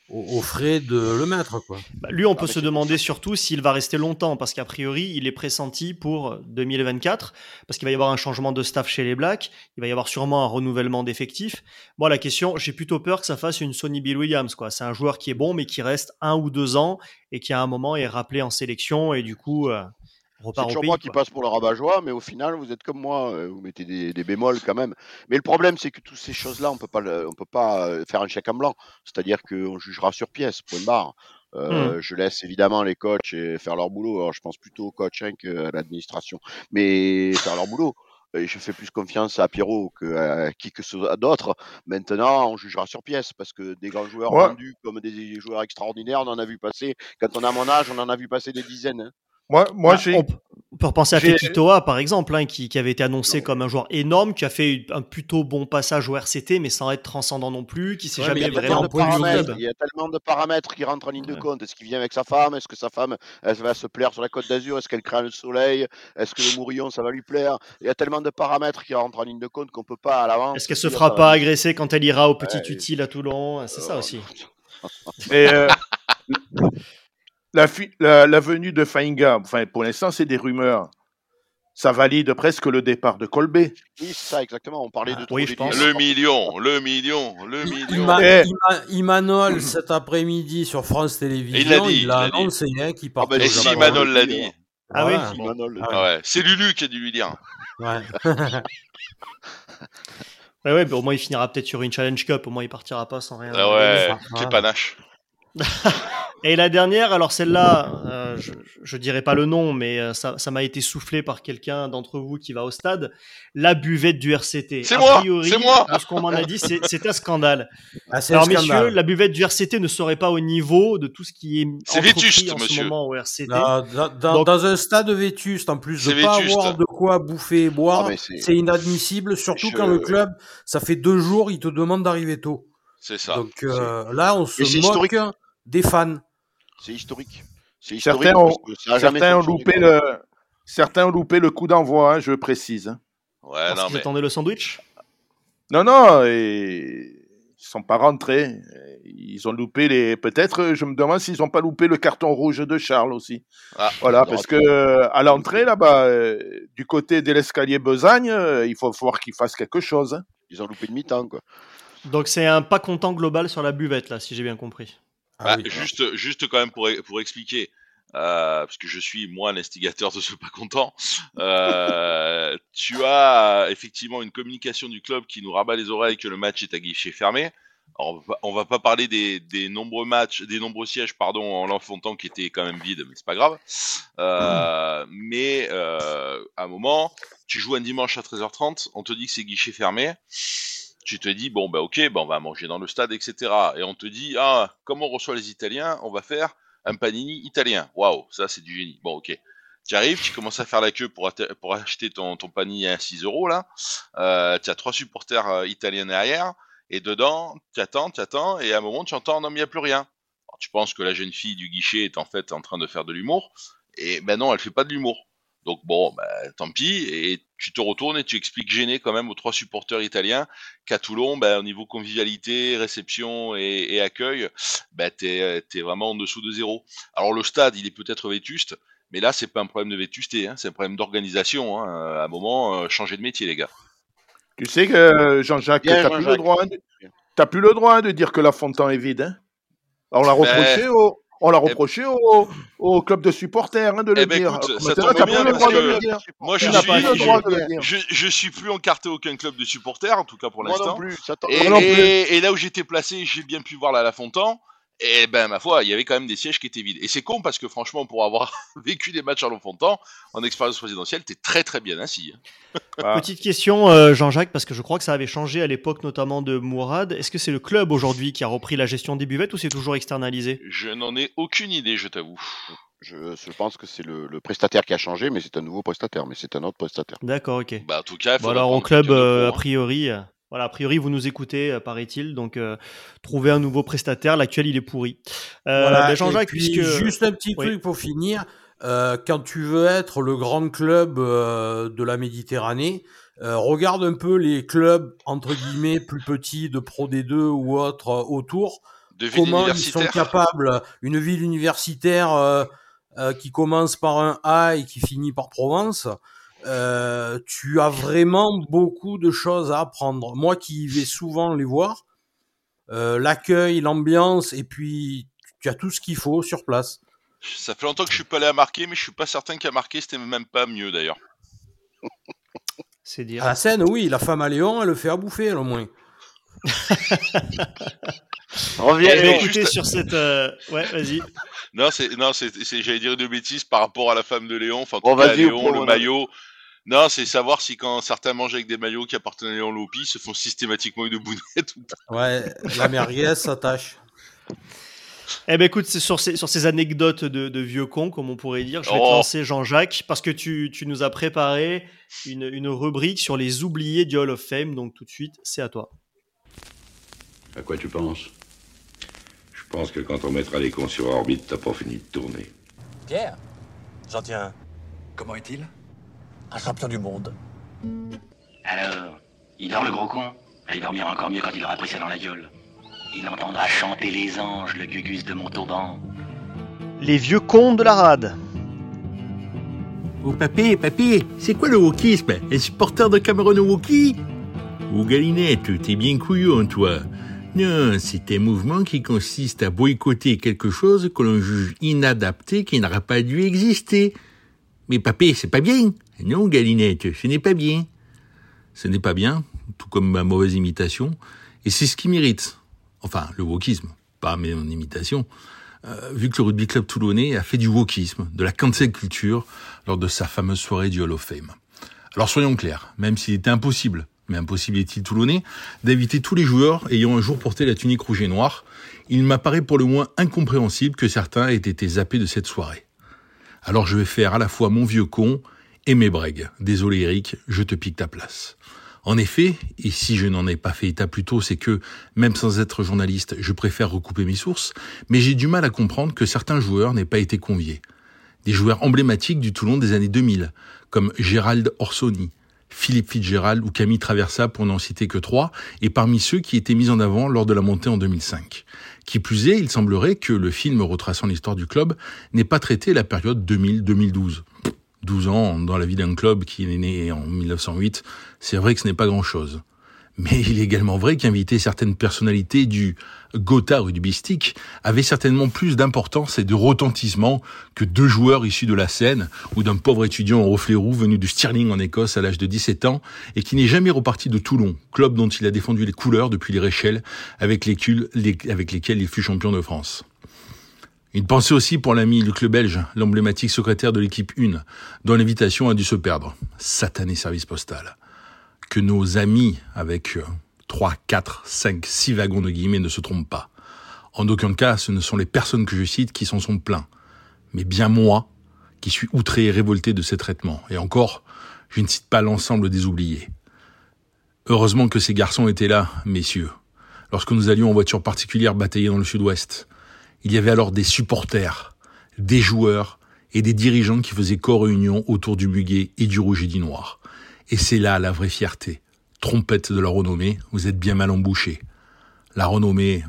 aux, frais de le mettre quoi? Bah, lui, on peut se demander surtout s'il va rester longtemps, parce qu'a priori, il est pressenti pour 2024, parce qu'il va y avoir un changement de staff chez les Blacks, il va y avoir sûrement un renouvellement d'effectifs. Moi, la question, j'ai plutôt peur que ça fasse une Sonny Bill Williams. quoi. C'est un joueur qui est bon, mais qui reste un ou deux ans et qui à un moment est rappelé en sélection et du coup. Euh, c'est toujours moi qui passe pour le rabat-joie, mais au final, vous êtes comme moi, euh, vous mettez des, bémols quand même. Mais le problème, c'est que toutes ces choses-là, on peut pas, on peut pas euh, faire un chèque en blanc. C'est-à-dire qu'on jugera sur pièce, point de barre. Euh, mmh. Je laisse évidemment les coachs faire leur boulot. Alors, je pense plutôt au coach hein, qu'à l'administration, mais faire leur boulot. Et je fais plus confiance à Pierrot que qui que ce soit d'autres. Maintenant, on jugera sur pièce parce que des grands joueurs vendus comme des joueurs extraordinaires, on en a vu passer. Quand on a mon âge, on en a vu passer des dizaines. Hein. Moi, moi bah, on, peut repenser à Fekitoa, par exemple, hein, qui, avait été annoncé comme un joueur énorme, qui a fait un plutôt bon passage au RCT, mais sans être transcendant non plus, qui s'est jamais vraiment Il y a tellement de paramètres qui rentrent en ligne de compte. Est-ce qu'il vient avec sa femme? Est-ce que sa femme elle va se plaire sur la côte d'Azur? Est-ce qu'elle craint le soleil? Est-ce que le Mourillon, ça va lui plaire? Il y a tellement de paramètres qui rentrent en ligne de compte qu'on peut pas à l'avance. Est-ce qu'elle se fera pas agresser quand elle ira au petit utile à Toulon? C'est ça aussi. Et euh, la, la, venue de Fainga, enfin, pour l'instant, c'est des rumeurs. Ça valide presque le départ de Colbé. Oui, c'est ça, exactement. On parlait de ah, oui, je pense. Le million, le million, le million. Ima, eh. cet après-midi sur France Télévisions, il l'a annoncé hein, qu'il partait. Ah ben, si Imanol l'a dit. Ah, oui, ah ouais. C'est Lulu qui a dû lui dire. Ouais. ouais, ouais, mais au moins il finira peut-être sur une Challenge Cup. Au moins il partira pas sans rien. Ah ouais, c'est panache. Et la dernière, alors celle-là, euh, je, je dirais pas le nom, mais euh, ça, ça m'a été soufflé par quelqu'un d'entre vous qui va au stade. La buvette du RCT. C'est moi. C'est moi. Ce qu'on m'en a dit, c'est un scandale. Ah, alors messieurs, la buvette du RCT ne serait pas au niveau de tout ce qui est, est vétuste, en monsieur. ce moment au RCT. dans, dans, un stade vétuste, en plus de pas avoir de quoi bouffer et boire, ah, c'est inadmissible, surtout quand le club, ça fait deux jours, il te demande d'arriver tôt. C'est ça. Donc euh, là, on se moque des fans. C'est historique. Certains ont, certains ont loupé le, certains ont loupé le coup d'envoi, hein, je précise. Hein. Ouais, Parce non, mais... le sandwich? Non, non, et... ils sont pas rentrés. Ils ont loupé les. Peut-être, je me demande s'ils n'ont pas loupé le carton rouge de Charles aussi. Ah, voilà, parce que à l'entrée là-bas, euh, du côté de l'escalier Besagne, euh, il faut voir qu'ils fassent quelque chose. Hein. Ils ont loupé de mi-temps, quoi. Donc c'est un pas content global sur la buvette là, si j'ai bien compris. Ah bah, juste, juste quand même pour, pour expliquer, euh, parce que je suis moi l'instigateur de ce pas content. Euh, tu as effectivement une communication du club qui nous rabat les oreilles que le match est à guichet fermé. Alors, on va pas parler des, des nombreux matchs, des nombreux sièges, pardon, en l'enfantant qui étaient quand même vides, mais c'est pas grave. Euh, Mais euh, à un moment, tu joues un dimanche à 13h30, on te dit que c'est guichet fermé tu te dis bon bah ok bah on va manger dans le stade etc et on te dit ah comme on reçoit les Italiens on va faire un panini italien. Waouh ça c'est du génie. Bon ok. Tu arrives tu commences à faire la queue pour, pour acheter ton, ton panini à 6 euros là. Euh, tu as trois supporters euh, italiens derrière. Et dedans tu attends tu attends. Et à un moment tu entends non mais il n'y a plus rien. Tu penses que la jeune fille du guichet est en fait en train de faire de l'humour. Et ben non elle fait pas de l'humour donc bon, bah, tant pis, et tu te retournes et tu expliques gêné quand même aux trois supporters italiens qu'à Toulon, bah, au niveau convivialité, réception et, accueil, bah, tu es, vraiment en dessous de zéro. Alors le stade, il est peut-être vétuste, mais là, c'est pas un problème de vétusté, hein, c'est un problème d'organisation. Hein. À un moment, euh, changer de métier, les gars. Tu sais que Jean-Jacques, tu n'as plus, le droit de... plus le droit de dire que la Fontaine est vide. Hein on l'a ben, reproché au, on l'a eh reproché au, au, club de supporters hein, de le eh ben, dire. Écoute, ça tombe bien parce que moi je suis, je, je, suis plus encarté aucun club de supporters, en tout cas pour l'instant. Et, et, et, là où j'étais placé, j'ai bien pu voir la La Fontan. Et ben ma foi, il y avait quand même des sièges qui étaient vides. Et c'est con parce que franchement, pour avoir vécu des matchs à Longfontan en expérience présidentielle, t'es très très bien assis. Hein. Petite question, euh, Jean-Jacques, parce que je crois que ça avait changé à l'époque, notamment de Mourad. Est-ce que c'est le club aujourd'hui qui a repris la gestion des buvettes ou c'est toujours externalisé? Je n'en ai aucune idée, je t'avoue. Je, pense que c'est le, prestataire qui a changé, mais c'est un nouveau prestataire, mais c'est un autre prestataire. D'accord, ok. Bah, en tout cas, bon, alors au club, euh, a priori, euh, voilà, a priori, vous nous écoutez, euh, paraît-il. Donc, euh, trouver un nouveau prestataire. L'actuel, il est pourri. Euh, ben, Jean-Jacques, puisque... Juste un petit truc pour finir. quand tu veux être le grand club de la Méditerranée, regarde un peu les clubs, entre guillemets, plus petits de Pro D2 ou autres autour. De comment ils sont capables, une ville universitaire qui commence par un A et qui finit par Provence, euh, tu as vraiment beaucoup de choses à apprendre. Moi qui vais souvent les voir, euh, l'accueil, l'ambiance, et puis tu as tout ce qu'il faut sur place. Ça fait longtemps que je suis pas allé à marquer, mais je suis pas certain qu'à marquer c'était même pas mieux d'ailleurs. C'est dire. À la scène, oui, la femme à Léon, elle le fait à bouffer, elle, au moins. On vient écouter sur cette. Euh, ouais, vas-y. Non, c'est non, c'est j'allais dire une bêtise par rapport à la femme de Léon. Enfin, tout cas, Léon, le maillot. Non, c'est savoir si quand certains mangent avec des maillots qui appartenaient à Lopi, se font systématiquement une bounette ou pas. Ouais, la merguez s'attache. Eh ben écoute, sur ces, sur ces anecdotes de, vieux cons, comme on pourrait dire, je vais te oh. lancer Jean-Jacques, parce que tu, tu, nous as préparé une, une, rubrique sur les oubliés du Hall of Fame, donc tout de suite, c'est à toi. À quoi tu penses? Je pense que quand on mettra les cons sur orbite, t'as pas fini de tourner. Pierre? J'en tiens. Comment est-il? Un champion du monde. Alors, il dort le gros con Il dormira encore mieux quand il aura pris ça dans la gueule. Il entendra chanter les anges, le gugus de Montauban. Les vieux cons de la rade. Oh papé, papé, c'est quoi le wokisme? Un supporter de Cameroun au Woki? Oh Galinette, t'es bien couillon toi. Non, c'est un mouvement qui consiste à boycotter quelque chose que l'on juge inadapté qui n'aurait pas dû exister. Mais papé, c'est pas bien. Non, Galinette, ce n'est pas bien. Ce n'est pas bien, tout comme ma mauvaise imitation, et c'est ce qui mérite. Enfin, le wokisme, pas mon imitation, euh, vu que le rugby club toulonnais a fait du wokisme, de la cancel culture, lors de sa fameuse soirée du Hall of Fame. Alors soyons clairs, même s'il était impossible, mais impossible est-il toulonnais, d'inviter tous les joueurs ayant un jour porté la tunique rouge et noire, il m'apparaît pour le moins incompréhensible que certains aient été zappés de cette soirée. Alors je vais faire à la fois mon vieux con et mes brègues. Désolé Eric, je te pique ta place. En effet, et si je n'en ai pas fait état plus tôt, c'est que, même sans être journaliste, je préfère recouper mes sources, mais j'ai du mal à comprendre que certains joueurs n'aient pas été conviés. Des joueurs emblématiques du Toulon des années 2000, comme Gérald Orsoni, Philippe Fitzgerald ou Camille Traversa pour n'en citer que trois, et parmi ceux qui étaient mis en avant lors de la montée en 2005. Qui plus est, il semblerait que le film retraçant l'histoire du club n'ait pas traité la période 2000-2012. 12 ans dans la vie d'un club qui est né en 1908, c'est vrai que ce n'est pas grand-chose. Mais il est également vrai qu'inviter certaines personnalités du Gotha rugbyistique avait certainement plus d'importance et de retentissement que deux joueurs issus de la Seine ou d'un pauvre étudiant au reflet roux venu du Stirling en Écosse à l'âge de 17 ans et qui n'est jamais reparti de Toulon, club dont il a défendu les couleurs depuis les Réchelles avec, lesquels il fut champion de France. Une pensée aussi pour l'ami Luc Belge, l'emblématique secrétaire de l'équipe 1, dont l'invitation a dû se perdre. Satané service postal. Que nos amis, avec 3, 4, 5, 6 wagons de guillemets, ne se trompent pas. En aucun cas, ce ne sont les personnes que je cite qui s'en sont plaints, mais bien moi, qui suis outré et révolté de ces traitements. Et encore, je ne cite pas l'ensemble des oubliés. Heureusement que ces garçons étaient là, messieurs, lorsque nous allions en voiture particulière batailler dans le sud-ouest. Il y avait alors des supporters, des joueurs et des dirigeants qui faisaient co-réunion autour du muguet et du rouge et du noir. Et c'est là la vraie fierté. Trompette de la renommée, vous êtes bien mal embouché. La renommée,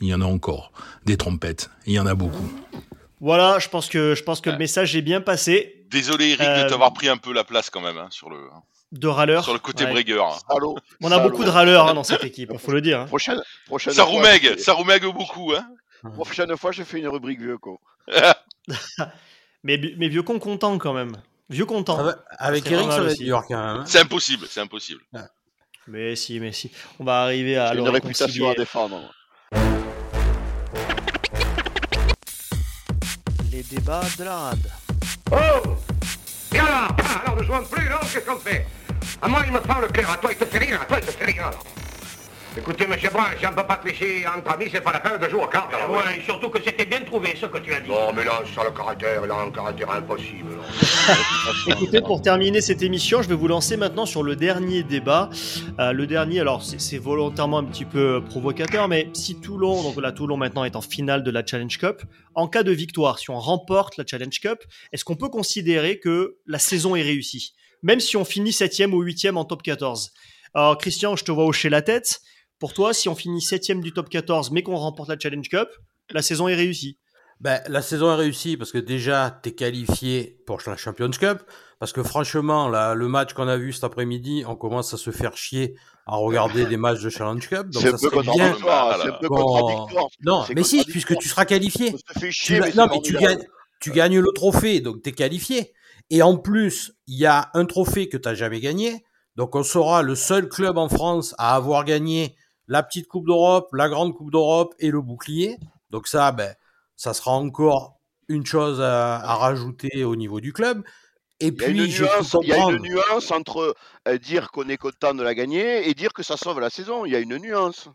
il y en a encore. Des trompettes, il y en a beaucoup. Voilà, je pense que, je pense que le message est bien passé. Désolé Eric de euh, t'avoir pris un peu la place quand même hein, sur le de râleurs. Sur le côté ouais. On a beaucoup de râleurs hein, dans cette équipe, il faut le dire. Hein. Prochaine, prochaine ça roumègue, ça roumègue beaucoup. Hein. Prochaine fois, je fais une rubrique vieux con. mais, mais vieux con content quand même. Vieux content. avec Eric, ça va être dur quand même. Hein. C'est impossible, c'est impossible. Mais si, mais si. On va arriver à une réputation à défendre. débat de la rade. Oh Et alors Alors ne jouons plus, non Qu'est-ce qu'on fait? À moi, il me prend le cœur, à toi, il te fait rire, à toi, il te fait rire. alors. Écoutez, monsieur Brun, si on ne peut pas tricher entre amis, c'est pas la peine de jouer au cartes. alors. Ouais, et surtout que c'était bien trouvé ce que tu as dit. Non, mais là, sur le caractère, il a un caractère impossible. là. Écoutez, pour terminer cette émission, je vais vous lancer maintenant sur le dernier débat. Euh, le dernier, alors c'est volontairement un petit peu provocateur, mais si Toulon, donc là Toulon maintenant est en finale de la Challenge Cup, en cas de victoire, si on remporte la Challenge Cup, est-ce qu'on peut considérer que la saison est réussie? Même si on finit 7 ou 8 en top 14. Alors Christian, je te vois hocher la tête. Pour toi, si on finit 7 du top 14 mais qu'on remporte la Challenge Cup, la saison est réussie. Ben, la saison est réussie parce que déjà, tu es qualifié pour la Champions Cup. Parce que franchement, là, le match qu'on a vu cet après-midi, on commence à se faire chier à regarder des matchs de Challenge Cup. Donc C'est ça un peu serait bien. contradictoire, c'est un peu contradictoire. Non, C'est mais si, puisque tu seras qualifié. Se Tu chier, mais non, mais tu gagnes, tu gagnes le trophée, donc tu es qualifié. Et en plus, il y a un trophée que tu n'as jamais gagné. Donc on sera le seul club en France à avoir gagné la petite Coupe d'Europe, la grande Coupe d'Europe et le bouclier. Donc ça, ben, ça sera encore une chose à, à rajouter au niveau du club. Et Il y a une puis, nuance, il y a une nuance entre euh, dire qu'on est content de la gagner et dire que ça sauve la saison. Il y a une nuance.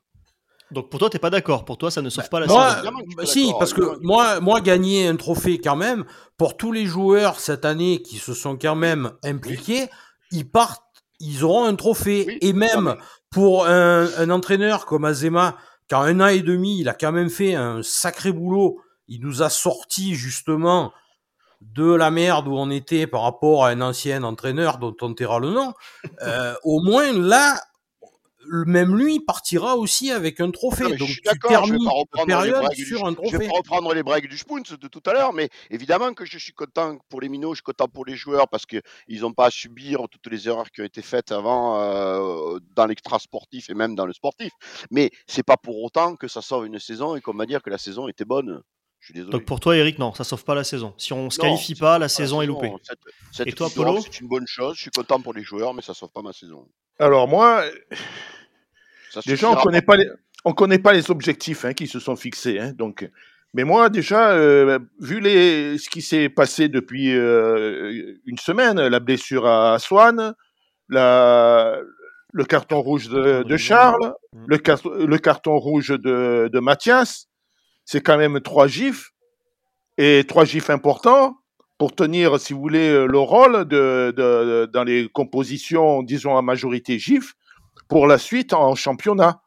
Donc pour toi, t'es pas d'accord. Pour toi, ça ne sauve pas la Moi, saison. bah, si, parce que moi, moi, gagner un trophée quand même, pour tous les joueurs cette année qui se sont quand même impliqués, ils partent, ils auront un trophée. Oui, et même mais- pour un, un entraîneur comme Azema, qui en un an et demi, il a quand même fait un sacré boulot. Il nous a sorti justement de la merde où on était par rapport à un ancien entraîneur dont on taira le nom. Euh, au moins là, même lui partira aussi avec un trophée. Non, Donc je suis tu d'accord, je vais pas reprendre les sur un je vais trophée. pas reprendre les bragues du Spoons de tout à l'heure, mais évidemment que je suis content pour les minots, je suis content pour les joueurs parce qu'ils n'ont pas à subir toutes les erreurs qui ont été faites avant euh, dans l'extra sportif et même dans le sportif. Mais c'est pas pour autant que ça sauve une saison et qu'on va dire que la saison était bonne. Je suis désolé. Donc pour toi, Eric, non, ça sauve pas la saison. Si on se Non, qualifie pas, la pas saison est saison. loupée. Cette, cette Et toi, Polo C'est une bonne chose, je suis content pour les joueurs, mais ça sauve pas ma saison. Alors moi, Ça déjà, on connaît pas les, on connaît pas les objectifs hein, qui se sont fixés. Hein, donc, mais moi, déjà, euh, vu les, ce qui s'est passé depuis euh, une semaine, la blessure à Swan, la, le carton rouge de, de Charles, le, car- le carton rouge de, de Mathias, c'est quand même trois gifs et trois gifs importants pour tenir, si vous voulez, le rôle de- dans les compositions, disons à majorité gif, pour la suite en championnat.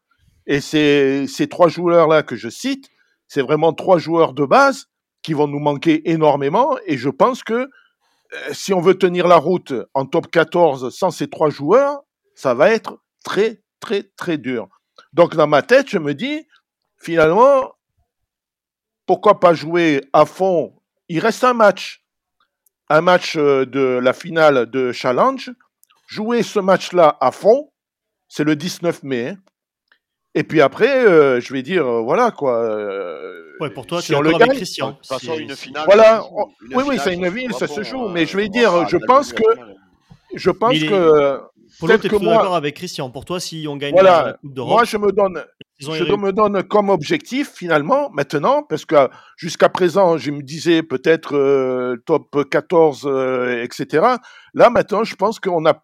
Et ces, ces trois joueurs-là que je cite, c'est vraiment trois joueurs de base qui vont nous manquer énormément. Et je pense que euh, si on veut tenir la route en top 14 sans ces trois joueurs, ça va être très, très, très dur. Donc dans ma tête, je me dis, finalement, pourquoi pas jouer à fond? Il reste un match, un match euh, de la finale de Challenge. Jouer ce match-là à fond, c'est le 19 mai. hein. Et puis après, euh, je vais dire, euh, voilà quoi. euh, Ouais, pour toi, si tu es on le gagne, Christian. De toute façon, Si- une finale. voilà. ça se joue. on- Une oui, oui, c'est une ville, ça se joue. Mais je vais dire, je pense que, je pense que, Polo, moi, d'accord avec Christian. Pour toi, si on gagne voilà, la Coupe d'Europe, moi je me donne, je me donne comme objectif finalement maintenant, parce que jusqu'à présent, je me disais peut-être euh, top 14, euh, etc. Là maintenant, je pense qu'on a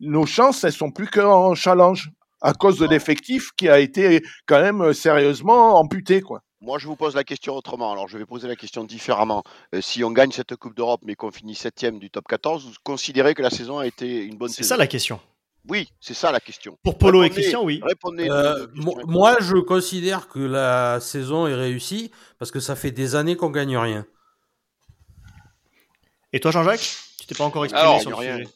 nos chances, elles sont plus qu'en challenge à cause de l'effectif qui a été quand même euh, sérieusement amputé, quoi. Moi, je vous pose la question autrement. Alors, je vais poser la question différemment. Euh, si on gagne cette Coupe d'Europe, mais qu'on finit septième du top 14, vous considérez que la saison a été une bonne C'est saison? ça la question. Oui, c'est ça la question. Pour Polo et Christian, oui. Répondez. Euh, question- moi, je considère que la saison est réussie parce que ça fait des années qu'on gagne rien. Et toi, Jean-Jacques Tu t'es pas encore exprimé Alors, sur le rien. sujet?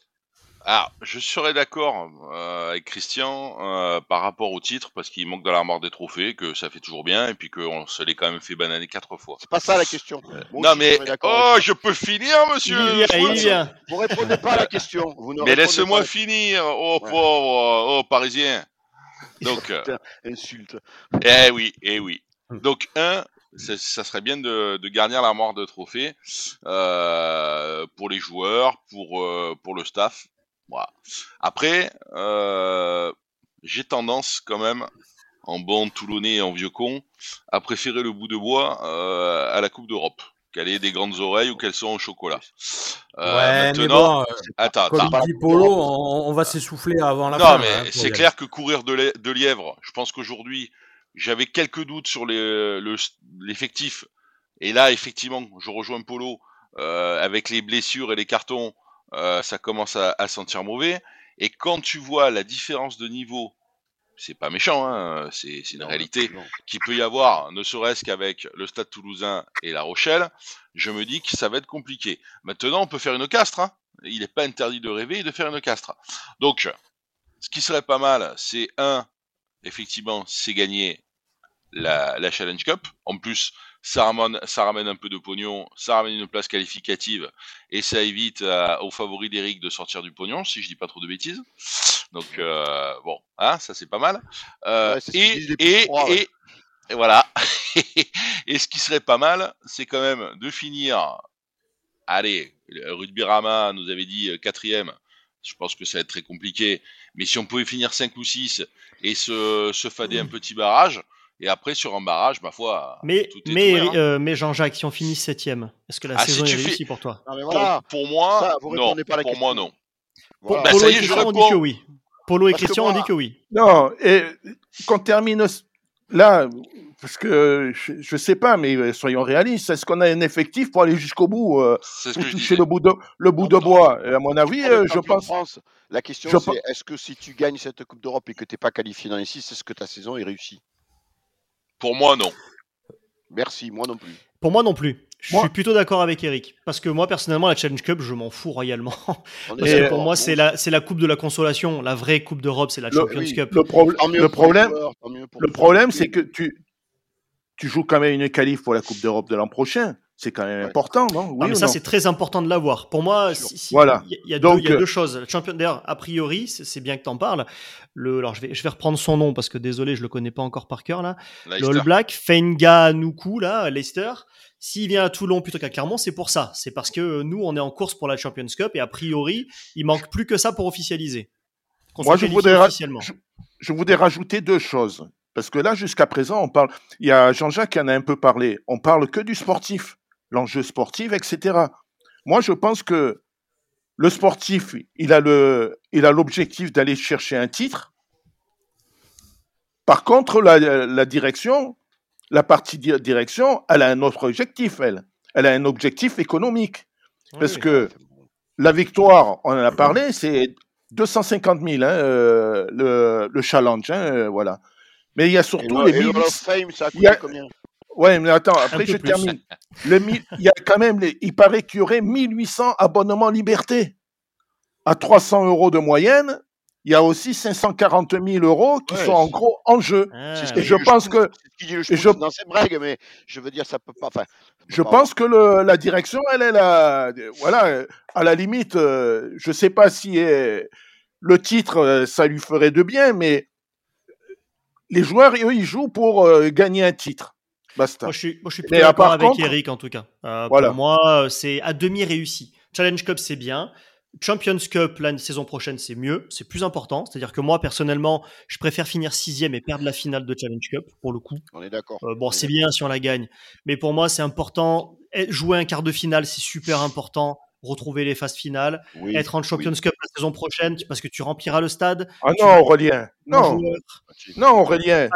Alors, je serais d'accord euh, avec Christian euh, par rapport au titre, parce qu'il manque de l'armoire des trophées, que ça fait toujours bien, et puis qu'on se l'est quand même fait bananer quatre fois. C'est pas ça la question. Moi non mais, oh, je peux finir, monsieur Il y il. Vous répondez pas à la question. Vous ne Mais laisse-moi finir, oh Ouais. pauvre, oh parisien. Donc, euh, Putain, insulte. eh oui, eh oui. Donc, un, ça, ça serait bien de, de garnir l'armoire de trophées euh, pour les joueurs, pour, euh, pour le staff. Voilà. Après, euh, j'ai tendance quand même, en bon Toulonnais et en vieux con, à préférer le bout de bois euh, à la Coupe d'Europe, qu'elle ait des grandes oreilles ou qu'elle soit au chocolat. Euh, ouais, mais bon, attends, comme attends. dit Polo, on, on, va s'essouffler avant la non, fin. Non, mais hein, c'est clair que courir de, de lièvre, je pense qu'aujourd'hui, j'avais quelques doutes sur l'effectif. Le, et là, effectivement, je rejoins Polo. Euh, avec les blessures et les cartons, euh, ça commence à, à, sentir mauvais. Et quand tu vois la différence de niveau, c'est pas méchant, hein, c'est une non, réalité qui peut y avoir, ne serait-ce qu'avec le Stade Toulousain et La Rochelle. Je me dis que ça va être compliqué. Maintenant, on peut faire une castre. Hein. Il n'est pas interdit de rêver et de faire une castre. Donc, ce qui serait pas mal, c'est un, effectivement, c'est gagner la, la Challenge Cup. En plus, ça ramène, ça ramène un peu de pognon, ça ramène une place qualificative et ça évite à, aux favoris d'Eric de sortir du pognon, si je dis pas trop de bêtises. Donc euh, bon, hein, ça c'est pas mal. Euh, Ouais, et, et, ouais. et, et voilà. et ce qui serait pas mal, c'est quand même de finir. Allez, le Rugby Rama nous avait dit euh, quatrième. Je pense que ça va être très compliqué. Mais si on pouvait finir 5 ou 6 et se, se fader un petit barrage, et après sur un barrage, ma foi, Mais, tout est mais, ouvert, hein. euh, mais Jean-Jacques, si on finit septième, est-ce que la Ah, saison est fais- réussie pour toi? Non, mais Pour- voilà. pour, moi, Ça, vous non. répondez pas la Pour question. moi, non. Voilà. Bah, Polo ça et y est, je Christian ont dit que oui. Polo et Parce Christian ont moi- dit que oui. Non, et qu'on termine là, parce que je, je sais pas, mais euh, soyons réalistes, est-ce qu'on a un effectif pour aller jusqu'au bout, euh, pour toucher le bout de, le bout de bois? Et À mon avis, euh, je pense. France, la question c'est est-ce que si tu gagnes cette Coupe d'Europe et que tu n'es pas qualifié dans les 6, est-ce que ta saison est réussie? Pour moi, non. Merci, moi non plus. Pour moi non plus. Je Moi- suis plutôt d'accord avec Eric. Parce que moi, personnellement, la Challenge Cup, je m'en fous royalement. Parce que pour moi, Bon, c'est la, c'est la Coupe de la Consolation. La vraie Coupe d'Europe, c'est la Le- Champions oui. Cup. Le, problème, joueurs, le c'est que tu, tu joues quand même une qualif pour la Coupe d'Europe de l'an prochain. C'est quand même Ouais. important, non? Non, Oui mais ou ça, c'est très important de l'avoir. Pour moi, si- si- Voilà. il y a- il y, a Donc, deux- il y a euh, deux choses. Le champion, d'ailleurs, a priori, c'est bien que tu en parles. Le, alors, je vais, je vais reprendre son nom parce que désolé, je le connais pas encore par cœur là. Le. All Black, Fenga Nuku, là, à Leicester. S'il vient à Toulon plutôt qu'à Clermont, c'est pour ça. C'est parce que nous, on est en course pour la Champions Cup et a priori, il manque plus que ça pour officialiser. Moi, je voudrais, je, je voudrais rajouter deux choses. Parce que là, jusqu'à présent, on parle. Il y a Jean-Jacques qui en a un peu parlé. On parle que du sportif, l'enjeu sportif, etc. Moi, je pense que le sportif, il a le, il a l'objectif d'aller chercher un titre. Par contre, la, la direction, la partie di- direction, elle a un autre objectif, elle. Elle a un objectif économique. Parce que la victoire, on en a parlé, c'est 250 000, hein, euh, le, le challenge, hein, euh, voilà. Mais il y a surtout les et le 1000. Hall of Fame, ça a il Ouais, mais attends, après je plus. termine. Le il y a quand même, les- il paraît qu'il y aurait 1800 abonnements liberté. À 300 euros de moyenne, il y a aussi 540 000 euros qui Ouais, sont en gros en jeu. Ah, Et je pense que, je, dans ses bragues, mais je veux dire, ça peut pas. Enfin, je pas pense que le, la direction, elle est là. Voilà, à la limite, euh, je sais pas si euh, le titre, euh, ça lui ferait de bien, mais les joueurs, eux, ils jouent pour euh, gagner un titre. Basta. Moi, je suis, moi, je suis plutôt d'accord avec contre- Eric en tout cas. Euh, Voilà. Pour moi, euh, c'est à demi réussi. Challenge Cup, c'est bien. Champions Cup, la saison prochaine, c'est mieux. C'est plus important. C'est-à-dire que moi, personnellement, je préfère finir sixième et perdre la finale de Challenge Cup, pour le coup. On est d'accord. Euh, bon, On est c'est bien si on la gagne. Mais pour moi, c'est important. Eh, Jouer un quart de finale, c'est super important. Retrouver les phases finales. Oui, Être en Champions oui. Cup la saison prochaine, parce que tu rempliras le stade. Ah tu non, Aurélien. Non, non, Aurélien.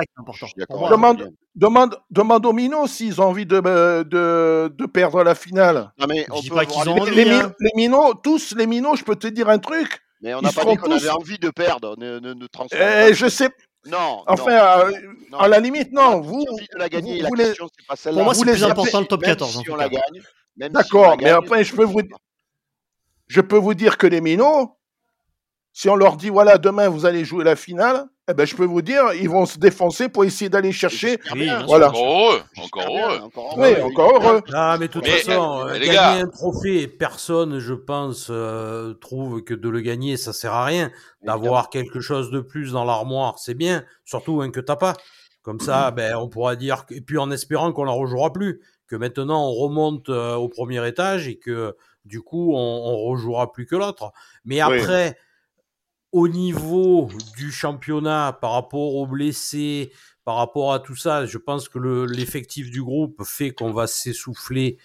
Demande, demande, demande aux minots s'ils ont envie de, euh, de, de perdre la finale. Non, mais Je on dis peut pas avoir qu'ils ont les- envie, Les, hein. les minots, tous les minots, je peux te dire un truc. Mais on n'a pas dit qu'on avait envie de perdre. Ne, ne, ne transforme pas. Eh, je sais. Non. Enfin, non, euh, non. à la limite, non. tous Vous, envie de la gagner. vous- la vous les- question, c'est pas celle-là. Pour moi, Vous c'est les plus important le top Même 14. en si on la gagne. même si on D'accord, la mais après, je peux vous. Je peux vous dire que les minots, si on leur dit voilà, demain vous allez jouer la finale, eh ben, je peux vous dire, ils vont se défoncer pour essayer d'aller chercher. Oui, bien. Voilà. Encore heureux, encore bien, heureux. encore Oui, heureux. encore heureux. Ah, mais de toute Mais, façon, mais euh, gagner gars. un trophée, personne, je pense, euh, trouve que de le gagner, ça sert à rien. D'avoir quelque chose de plus dans l'armoire, c'est bien, surtout un que t'as pas. Comme ça, ben, on pourra dire, que- et puis en espérant qu'on la rejouera plus, que maintenant on remonte euh, au premier étage et que du coup on, on rejouera plus que l'autre. Mais Oui. après, au niveau du championnat, par rapport aux blessés, par rapport à tout ça, je pense que le- l'effectif du groupe fait qu'on va s'essouffler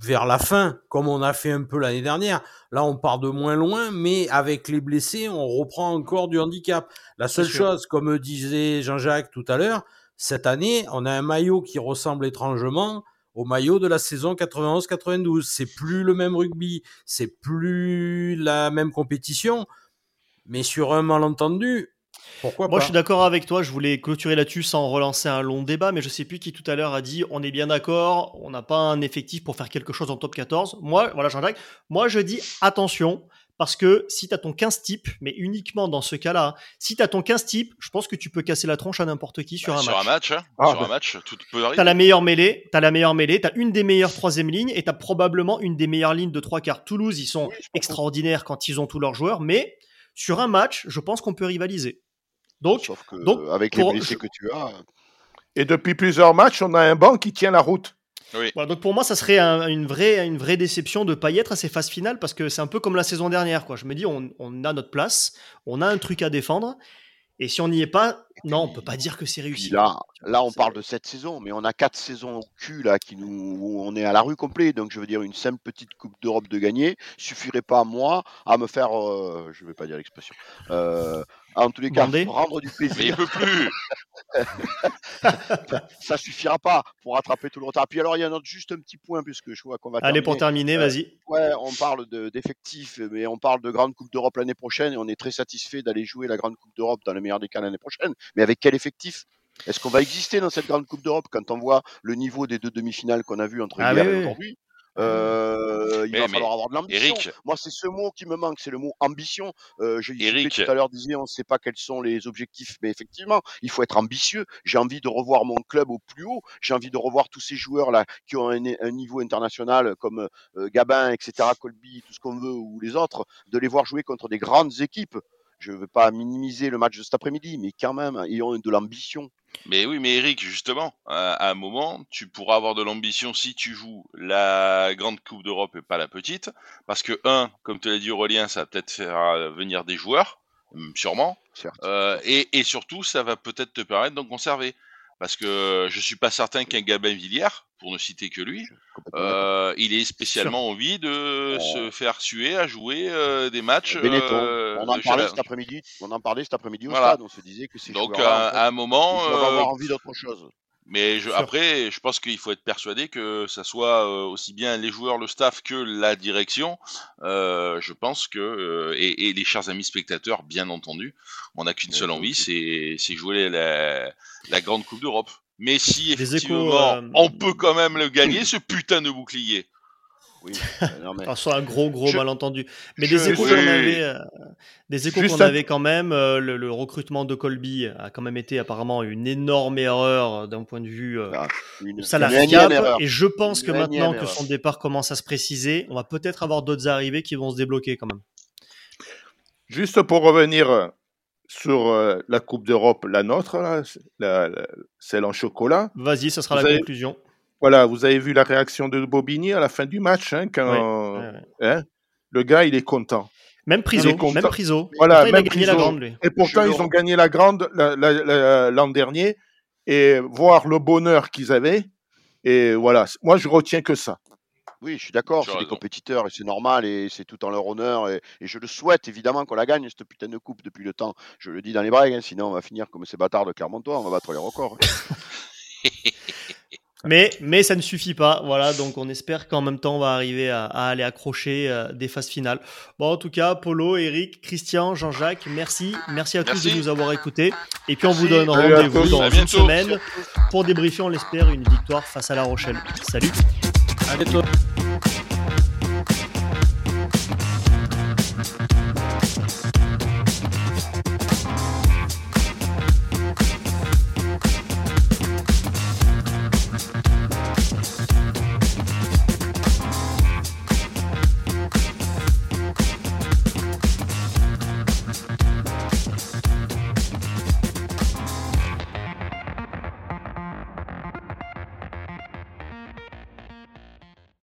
vers la fin, comme on a fait un peu l'année dernière. Là, on part de moins loin, mais avec les blessés, on reprend encore du handicap. La seule chose, comme disait Jean-Jacques tout à l'heure, cette année, on a un maillot qui ressemble étrangement au maillot de la saison 91-92. C'est plus le même rugby, c'est plus la même compétition, mais sur un malentendu, pourquoi Moi, je suis d'accord avec toi. Je voulais clôturer là-dessus sans relancer un long débat, mais je sais plus qui tout à l'heure a dit on est bien d'accord, on n'a pas un effectif pour faire quelque chose en top 14. Moi, voilà, Jean-Jacques, moi je dis attention. Parce que si tu as ton 15 type, mais uniquement dans ce cas-là, si tu as ton 15 type, je pense que tu peux casser la tronche à n'importe qui sur Bah, un sur match. un match, hein. Ah, sur bah. un match, tout peut arriver. T'as la meilleure mêlée, t'as la meilleure mêlée, t'as une des meilleures troisième lignes et t'as probablement une des meilleures lignes de trois quarts. Toulouse, ils sont extraordinaires quand ils ont tous leurs joueurs, mais sur un match, je pense qu'on peut rivaliser. Donc, donc avec pour- les blessés je- que tu as. Et depuis plusieurs matchs, on a un banc qui tient la route. Voilà, donc pour moi, ça serait un- une, vraie, une vraie déception de pas y être à ces phases finales parce que c'est un peu comme la saison dernière. Quoi. Je me dis, on, on a notre place, on a un truc à défendre. Et si on n'y est pas, non, on peut pas dire que c'est réussi. Là, là, on parle de cette saison, mais on a quatre saisons au cul là qui nous, où on est à la rue complet. Donc, je veux dire, une simple petite Coupe d'Europe de gagner suffirait pas moi à me faire, euh, je vais pas dire l'expression, euh, en tous les cas, rendre du plaisir. Mais il peut plus. ça suffira pas pour rattraper tout le retard. Puis alors, il y a un autre, juste un petit point puisque je vois qu'on va. Allez, pour terminer, Euh, vas-y. Ouais, on parle de- d'effectifs, mais on parle de grande Coupe d'Europe l'année prochaine et on est très satisfait d'aller jouer la grande Coupe d'Europe dans le meilleur des cas l'année prochaine. Mais avec quel effectif? Est-ce qu'on va exister dans cette grande Coupe d'Europe quand on voit le niveau des deux demi-finales qu'on a vu entre Ah hier oui, et oui. aujourd'hui? Euh, il Mais- va mais, falloir avoir de l'ambition. Moi, c'est ce mot qui me manque, c'est le mot ambition. Euh, je Eric. tout à l'heure disait, on ne sait pas quels sont les objectifs, mais effectivement, il faut être ambitieux. J'ai envie de revoir mon club au plus haut. J'ai envie de revoir tous ces joueurs là qui ont un, un niveau international comme euh, Gabin, etc., Colby, tout ce qu'on veut, ou les autres, de les voir jouer contre des grandes équipes. Je ne veux pas minimiser le match de cet après-midi, mais quand même, ils ont de l'ambition. Mais oui, mais Eric, justement, à, à un moment, tu pourras avoir de l'ambition si tu joues la grande Coupe d'Europe et pas la petite. Parce que, un, comme te l'a dit Aurélien, ça va peut-être faire euh, venir des joueurs, hum, sûrement. Euh, et, et surtout, ça va peut-être te permettre d'en conserver. Parce que je suis pas certain qu'un Gabin Villière, pour ne citer que lui, euh, il ait spécialement envie de se faire suer à jouer euh, des matchs. Benetton, euh, on en de parlait cet après-midi. On en parlait cet après-midi au Voilà. stade. On se disait que ces Donc à, un moment, ils doivent avoir euh, envie d'autre chose. Mais je, après, je pense qu'il faut être persuadé que ça soit euh, aussi bien les joueurs, le staff que la direction. Euh, je pense que euh, et, et les chers amis spectateurs, bien entendu, on n'a qu'une seule envie, c'est c'est jouer la, la grande Coupe d'Europe. Mais si effectivement échos, euh, on peut quand même le gagner, ce putain de bouclier. Oui, non, mais... Alors, soit un gros gros Je- malentendu. Mais je- des échos oui. qu'on avait, euh, des échos Juste qu'on un- avait quand même. euh, le, le recrutement de Colby a quand même été apparemment une énorme erreur euh, d'un point de vue euh, Ah, une- salarial. Et je pense Une que maintenant que son départ commence à se préciser, on va peut-être avoir d'autres arrivées qui vont se débloquer quand même. Juste pour revenir euh, sur euh, la Coupe d'Europe, la nôtre, là, la- la- celle en chocolat. Vas-y, ça sera Vous la avez- conclusion. Voilà, vous avez vu la réaction de Bobigny à la fin du match, hein, quand Ouais, ouais, hein, le gars, il est content. Même Priso, Il même Priso. Voilà, Pourtant, il a même gagné la Priso. grande, lui. Et pourtant, ils ont gagné la grande la- la- la- l'an dernier. Et voir le bonheur qu'ils avaient. Et voilà, moi, je retiens que ça. Oui, je suis d'accord, c'est des compétiteurs et c'est normal et c'est tout en leur honneur et, et je le souhaite évidemment qu'on la gagne cette putain de coupe depuis le temps. Je le dis dans les bragues, hein, sinon on va finir comme ces bâtards de Clermontois, on va battre les records. hein. Mais, mais ça ne suffit pas, voilà, donc on espère qu'en même temps on va arriver à, à aller accrocher euh, des phases finales. Bon, en tout cas, Polo, Eric, Christian, Jean-Jacques, merci, merci à tous de nous avoir écoutés. Et puis on vous donne rendez-vous dans À une bientôt. semaine pour débriefer, on l'espère, une victoire face à La Rochelle. Salut À bientôt.